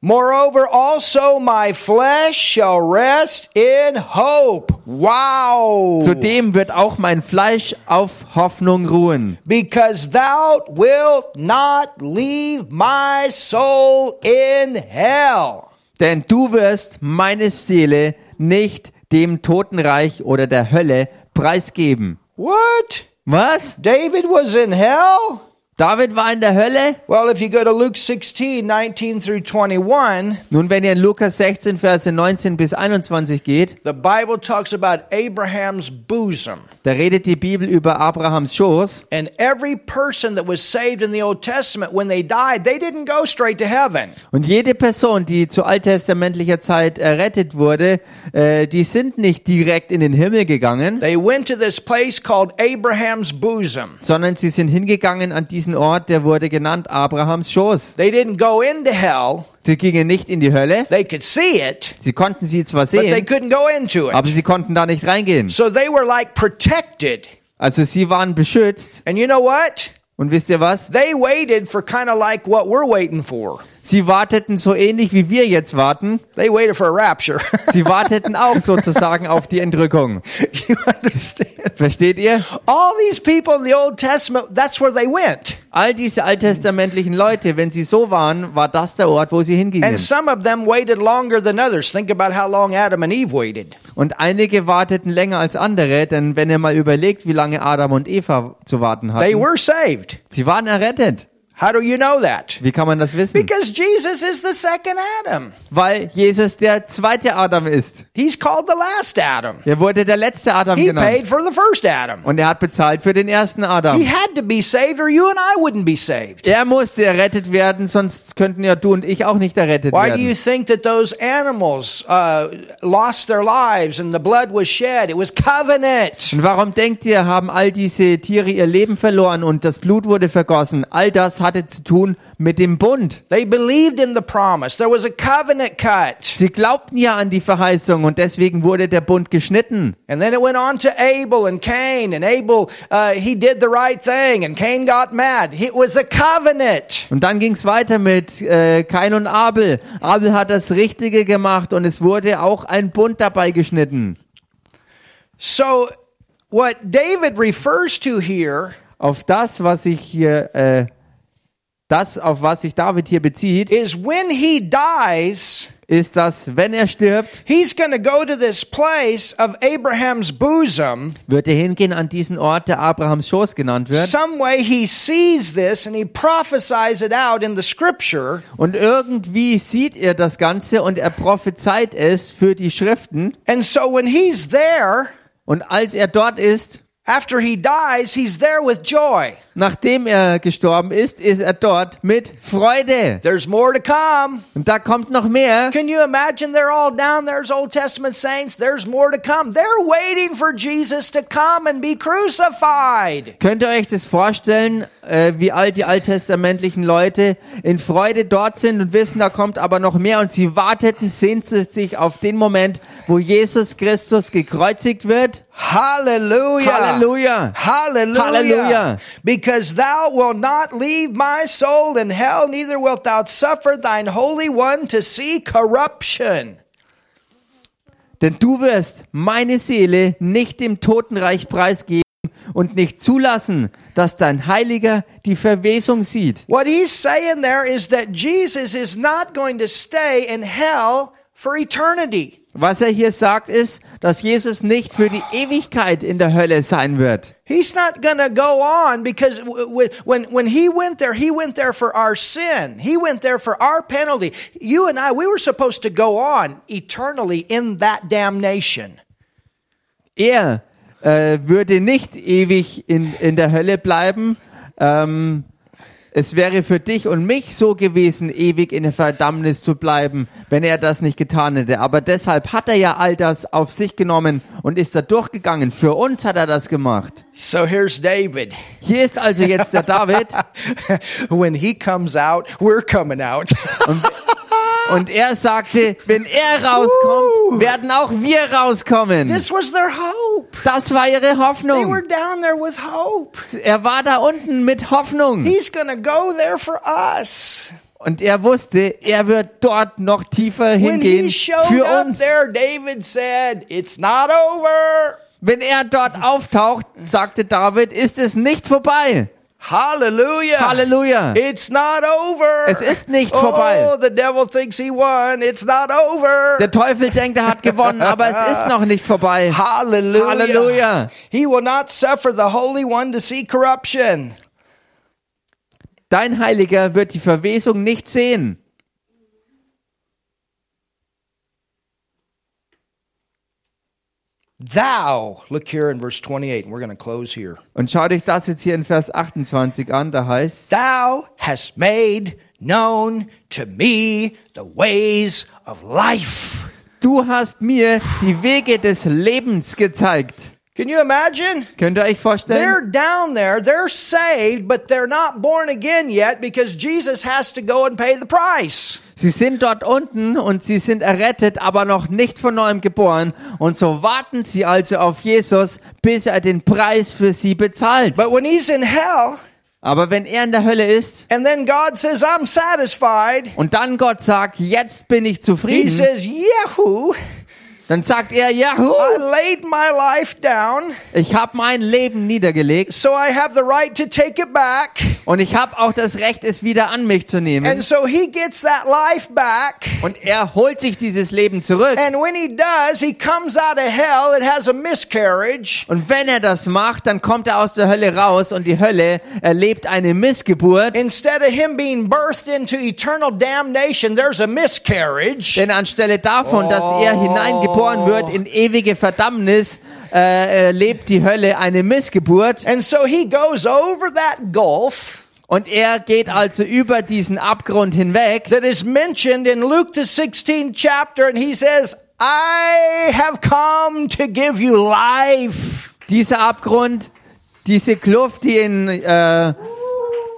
Moreover, also my flesh shall rest in hope. Wow. Zudem wird auch mein Fleisch auf Hoffnung ruhen. Because thou wilt not leave my soul in hell. Denn du wirst meine Seele nicht dem Totenreich oder der Hölle preisgeben. What? Was? David was in hell? David war in der Hölle? Well, if you go to Luke 16, 19 through 21, Nun, wenn ihr in Lukas 16, Verse 19 bis 21 geht, the Bible talks about Abraham's bosom. da redet die Bibel über Abrahams Schoß. And every person that was saved in the Old Testament, when they died, they didn't go straight to heaven. Und jede Person, die zu alttestamentlicher Zeit errettet wurde, äh, die sind nicht direkt in den Himmel gegangen, They went to this place called Abraham's bosom. sondern sie sind hingegangen an diesen Ort, der wurde genannt Abrahams Schoß. They didn't go into hell. Sie gingen nicht in die Hölle, They could see it, sie konnten sie zwar but they sehen, couldn't go into aber it. sie konnten da nicht reingehen. So they were like protected. Also sie waren beschützt. And you know what? Und wisst ihr was? They waited for kind of like what we're waiting for. Sie warteten so ähnlich wie wir jetzt warten. They waited for a rapture. Sie warteten auch sozusagen auf die Entrückung. you understand? Versteht ihr? All these people in the Old Testament, that's where they went. All diese alttestamentlichen Leute, wenn sie so waren, war das der Ort, wo sie hingingen. And some of them waited longer than others. Think about how long Adam and Eve waited. Und einige warteten länger als andere, denn wenn ihr mal überlegt, wie lange Adam und Eva zu warten They hatten, were saved. sie waren errettet. How do you know that? Wie kann man das wissen? Because Jesus is the second Adam. Weil Jesus der zweite Adam ist. He's called the last Adam. Er wurde der letzte Adam He genannt. paid for the first Adam. Und er hat bezahlt für den ersten He Adam. had to be saved or you and I wouldn't be saved. Er musste errettet werden, sonst könnten ja du und ich auch nicht errettet Why do you werden. think that those animals uh, lost their lives and the blood was shed? It was covenant. Und warum denkt ihr, haben all diese Tiere ihr Leben verloren und das Blut wurde vergossen? All das hatte zu tun mit dem Bund. They believed in the promise. There was a covenant cut. Sie glaubten ja an die Verheißung und deswegen wurde der Bund geschnitten. And then it went on to Abel and Cain, and Abel, uh, he did the right thing, and Cain got mad. It was a covenant. Und dann ging es weiter mit äh, Kain und Abel. Abel hat das Richtige gemacht und es wurde auch ein Bund dabei geschnitten. So, what David refers to here Auf das, was sich hier, äh, das, auf was sich David hier bezieht, is when he dies, ist, dass wenn er stirbt, he's going to go to this place of Abraham's bosom. wird er hingehen an diesen Ort, der Abrahams Schoß genannt wird. Some way he sees this and he prophesies it out in the scripture. Und irgendwie sieht er das Ganze und er prophezeit es für die Schriften. And so when he's there, Und als er dort ist, after he dies, he's there with joy. Nachdem er gestorben ist, ist er dort mit Freude. There's more to come. Und da kommt noch mehr. Can you imagine they're all down there as Old Testament saints? There's more to come. They're waiting for Jesus to come and be crucified. Könnt ihr euch das vorstellen, äh, wie all die alttestamentlichen Leute in Freude dort sind und wissen, da kommt aber noch mehr und sie warteten sehnsüchtig auf den Moment, wo Jesus Christus gekreuzigt wird? Halleluja! Hallelujah. Hallelujah. Because thou wilt not leave my soul in hell, neither wilt thou suffer thine Holy One to see corruption. Denn du wirst meine Seele nicht dem Totenreich preisgeben und nicht zulassen, dass dein Heiliger die Verwesung sieht. What he's saying there is that Jesus is not going to stay in hell for eternity. Was er hier sagt ist, dass Jesus nicht für die Ewigkeit in der Hölle sein wird. He's not to go on because when, when he went there, he went there for our sin. He went there for our penalty. You and I, we were supposed to go on eternally in that damnation. Er äh, würde nicht ewig in, in der Hölle bleiben. Ähm, es wäre für dich und mich so gewesen, ewig in der Verdammnis zu bleiben, wenn er das nicht getan hätte. Aber deshalb hat er ja all das auf sich genommen und ist da durchgegangen. Für uns hat er das gemacht. So here's David. Hier ist also jetzt der David when he comes out, we're coming out. und er sagte, wenn er rauskommt, werden auch wir rauskommen. this was their hope. Das war ihre They were Hoffnung. down there with hope. Er war da unten mit Hoffnung. He's going to go there for us. Und er wusste, er wird dort noch tiefer hingehen he showed für up uns. there, David said, It's not over. Wenn er dort auftaucht, sagte David, ist es nicht vorbei. Hallelujah. Halleluja. It's not over. Es ist nicht oh, vorbei. the devil thinks he won. It's not over. Der Teufel denkt, er hat gewonnen, aber es ist noch nicht vorbei. Hallelujah. Halleluja. He will not suffer the Holy One to see corruption. Dein Heiliger wird die Verwesung nicht sehen. Thou, look here in verse 28, and we're going to close here. Und schau dich das jetzt hier in Vers 28 an, da heißt Thou hast made known to me the ways of life. Du hast mir die Wege des Lebens gezeigt. Can you imagine? Könnt ihr euch vorstellen? They're down there, they're saved, but they're not born again yet because Jesus has to go and pay the price. Sie sind dort unten und sie sind errettet, aber noch nicht von neuem geboren. Und so warten sie also auf Jesus, bis er den Preis für sie bezahlt. But when he's in hell, Aber wenn er in der Hölle ist and then God says, I'm satisfied, und dann Gott sagt, jetzt bin ich he zufrieden, says, Yahoo, dann sagt er, Yahoo, I laid my life down, ich habe mein Leben niedergelegt so I have the right to take it back. und ich habe auch das Recht, es wieder an mich zu nehmen. And so he gets that life back. Und er holt sich dieses Leben zurück. And when he does, he comes out of hell. It has a miscarriage. Und wenn er das macht, dann kommt er aus der Hölle raus und die Hölle erlebt eine Missgeburt. Instead of him being birthed into eternal damnation, there's a miscarriage. Denn anstelle davon, dass er hineingeboren wird in ewige Verdammnis, äh, erlebt die Hölle eine Missgeburt. And so he goes over that gulf Und er geht also über diesen Abgrund hinweg. that is mentioned in Luke the 16th chapter, and he says, I have come to give you life. Dieser Abgrund, diese Kluft, die in äh,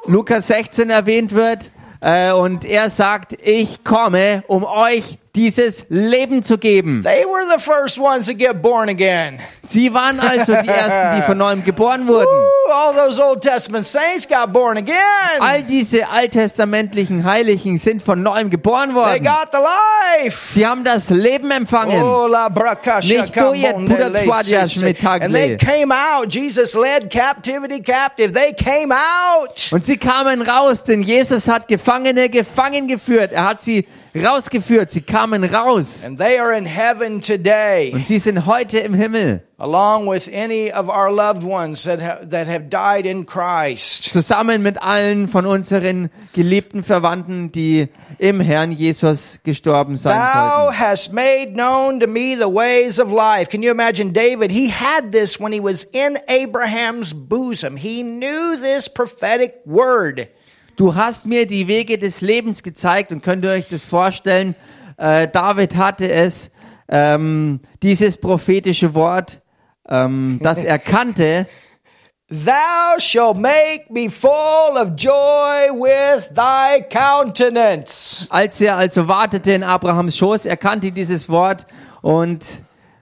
Lukas 16 erwähnt wird. Äh, und er sagt, ich komme, um euch dieses Leben zu geben. They were the first ones to get born again. Sie waren also die Ersten, die von neuem geboren wurden. Woo, all those Old Testament saints got born again. All diese alttestamentlichen Heiligen sind von neuem geboren They worden. got the life. Sie haben das Leben empfangen. Oh, la Nicht du jetzt. And they came out. Jesus led captivity captive. They came out. Und sie kamen raus, denn Jesus hat Gefangene gefangen geführt. Er hat sie rausgeführt. Sie kamen raus. And they are in heaven today, Und sie sind heute im Himmel. along with any of our loved ones that have, that have died in Christ. Zusammen mit allen von unseren geliebten Verwandten, die im Herrn Jesus gestorben sein Thou sollten. hast made known to me the ways of life. Can you imagine David? He had this when he was in Abraham's bosom. He knew this prophetic word. Du hast mir die Wege des Lebens gezeigt und könnt ihr euch das vorstellen? Äh, David hatte es, ähm, dieses prophetische Wort, ähm, das er kannte. Thou shalt make me full of joy with thy countenance. Als er also wartete in Abrahams Schoß, er kannte dieses Wort und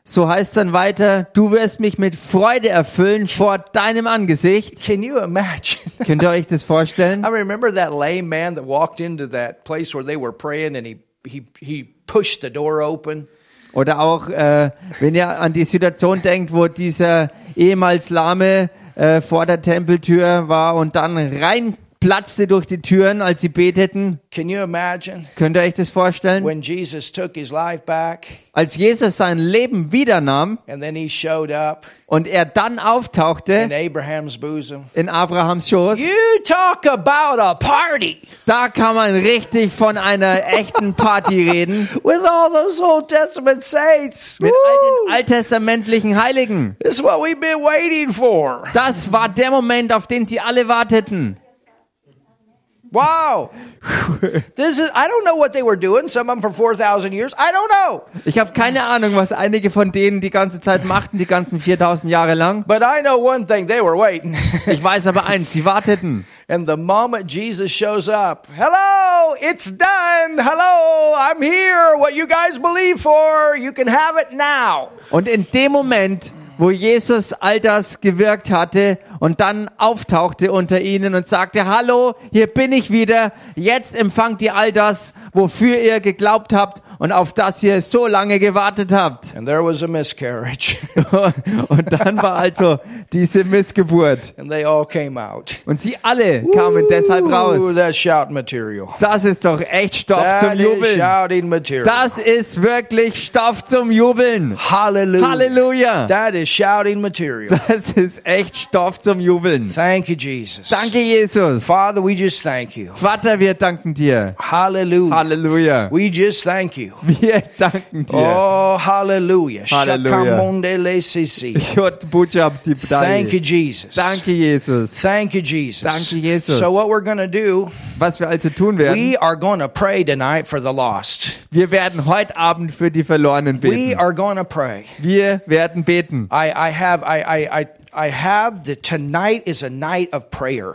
so heißt es dann weiter, du wirst mich mit Freude erfüllen vor deinem Angesicht. Can you imagine? Könnt ihr euch das vorstellen? I remember that lame man that walked into that place where they were praying and he, he, he pushed the door open. Oder auch, äh, wenn ihr an die Situation denkt, wo dieser ehemals Lahme äh, vor der Tempeltür war und dann reinplatzte durch die Türen, als sie beteten. Can you imagine Könnt ihr euch das vorstellen? when Jesus took his life back Als Jesus sein Leben wieder nahm and then he showed up und er dann in auftauchte Abraham's bosom? in Abrahams Schoß, You talk about a party da kann man richtig von einer echten Party reden with all those Old Testament saints. mit all den alttestamentlichen Heiligen. This is what we've been waiting for. Das war der Moment, auf den sie alle warteten. Wow. This is, I don't know what they were doing, some of them for 4,000 years. I don't know. Ich habe keine Ahnung, was einige von denen die ganze Zeit machten, die ganzen 4000 Jahre lang. But I know one thing, they were waiting. Ich weiß aber eins, sie warteten. and the moment Jesus shows up, hello, it's done. Hello, I'm here. What you guys believe for, you can have it now. Und in dem Moment, wo Jesus all das gewirkt hatte und dann auftauchte unter ihnen und sagte, hallo, hier bin ich wieder, jetzt empfangt ihr all das, wofür ihr geglaubt habt und auf das ihr so lange gewartet habt. And there was a miscarriage. Und dann war also diese Missgeburt. and they all came out. Und sie alle kamen deshalb Ooh, raus. that's shout material. Das ist doch echt Stoff That zum is Jubeln. shouting material. Das ist wirklich Stoff zum Jubeln. Hallelujah. Halleluja. That is shouting material. Das ist echt Stoff zum Jubeln. Thank you, Jesus. Danke, Jesus. Father, we just thank you. Vater, wir danken dir. Hallelujah. Halleluja. We just thank you. Wir danken dir. Oh, Butchab die Thank you. Jesus. Danke, Jesus. Thank you, Jesus. Danke, Jesus. So what we're going to do, Was wir also tun werden, we are going to pray tonight for the lost. wir werden heute Abend für die Verlorenen We beten. are going to pray. Wir werden beten. I, I have, I, I, I, I have the tonight is a night of prayer.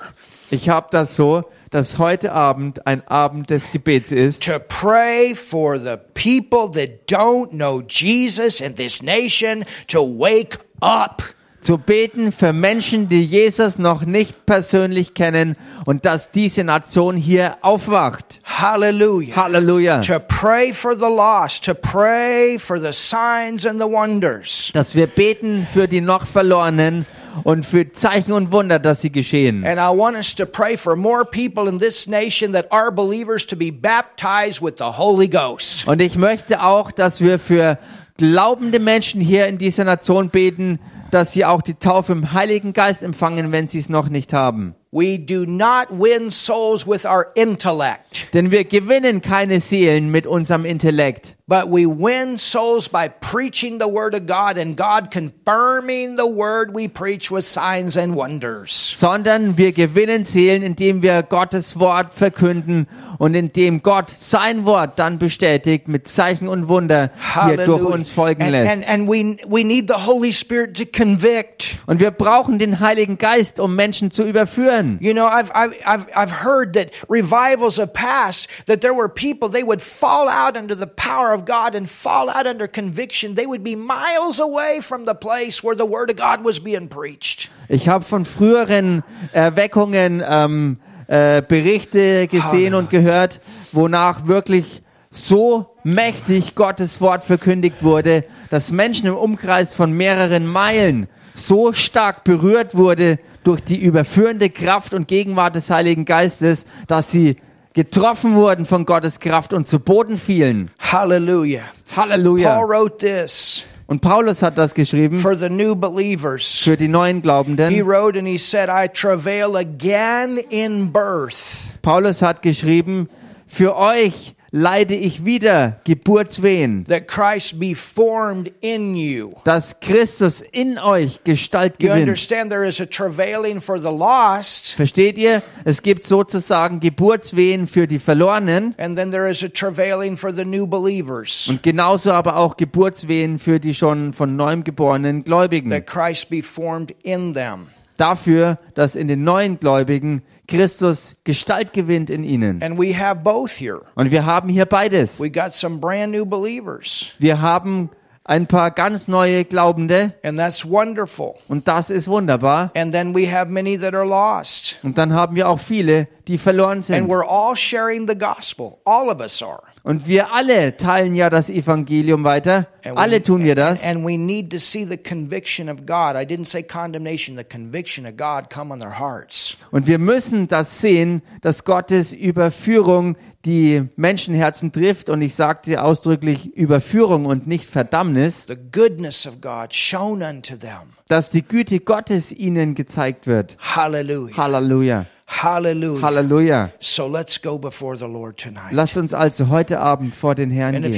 Ich habe das so, dass heute Abend ein Abend des Gebets ist. To pray for the people that don't know Jesus in this nation to wake up. Zu beten für Menschen, die Jesus noch nicht persönlich kennen und dass diese Nation hier aufwacht. Hallelujah. Halleluja. to pray for the lost, to pray for the signs and the wonders. Dass wir beten für die noch Verlorenen und für Zeichen und Wunder, dass sie geschehen. And I want us to pray for more people in this nation that are believers to be baptized with the Holy Ghost. Und ich möchte auch, dass wir für glaubende Menschen hier in dieser Nation beten, dass sie auch die Taufe im Heiligen Geist empfangen, wenn sie es noch nicht haben. We do not win souls with our intellect, Denn wir gewinnen keine Seelen mit unserem Intellekt, but we win souls by preaching the Word of God and God confirming the Word we preach with signs and wonders. sondern wir gewinnen Seelen, indem wir Gottes Wort verkünden und indem Gott sein Wort dann bestätigt mit Zeichen und Wunder hier durch uns folgen And, lässt. and, and we, we need the Holy Spirit to convict. Und wir brauchen den Heiligen Geist, um Menschen zu überführen. You know, I've, I've, I've, I've heard that revivals have passed, that there were people, they would fall out under the power of God and fall out under conviction. They would be miles away from the place where the Word of God was being preached. Ich habe von früheren Erweckungen ähm, äh, Berichte gesehen und gehört, wonach wirklich so mächtig Gottes Wort verkündigt wurde, dass Menschen im Umkreis von mehreren Meilen so stark berührt wurde durch die überführende Kraft und Gegenwart des Heiligen Geistes, dass sie getroffen wurden von Gottes Kraft und zu Boden fielen. Hallelujah. Halleluja. Paul wrote this Und Paulus hat das geschrieben for the new believers. für die neuen He Glaubenden. wrote and he said, I travail again in birth. Paulus hat geschrieben, für euch leide ich wieder Geburtswehen, that Christ be formed in you. dass Christus in euch Gestalt You gewinnt. understand there is a travailing for the lost, Versteht ihr? Es gibt sozusagen Geburtswehen für die Verlorenen and then there is a travailing for the new believers. und genauso aber auch Geburtswehen für die schon von neuem geborenen Gläubigen. That Christ be formed in them. Dafür, dass in den neuen Gläubigen Christus Gestalt gewinnt in ihnen. And we have both here. Und wir haben hier beides. We got some brand new believers. Wir haben ein paar ganz neue Glaubende And that's wonderful. und das ist wunderbar. And then we have many that are lost. Und dann haben wir auch viele, die verloren And sind. we're all sharing the gospel. All of us are. Und wir alle teilen ja das Evangelium weiter. And we- Alle tun wir das. And we need to see the conviction of God. I didn't say condemnation, the conviction of God come on their hearts. Und wir müssen das sehen, dass Gottes Überführung die Menschenherzen trifft. Und ich sagte ausdrücklich Überführung und nicht Verdammnis, The goodness of God shown unto them. dass die Güte Gottes ihnen gezeigt wird. Hallelujah. Halleluja. Hallelujah. Halleluja. So let's go before the Lord tonight. Lasst uns also heute Abend vor den Herrn And gehen.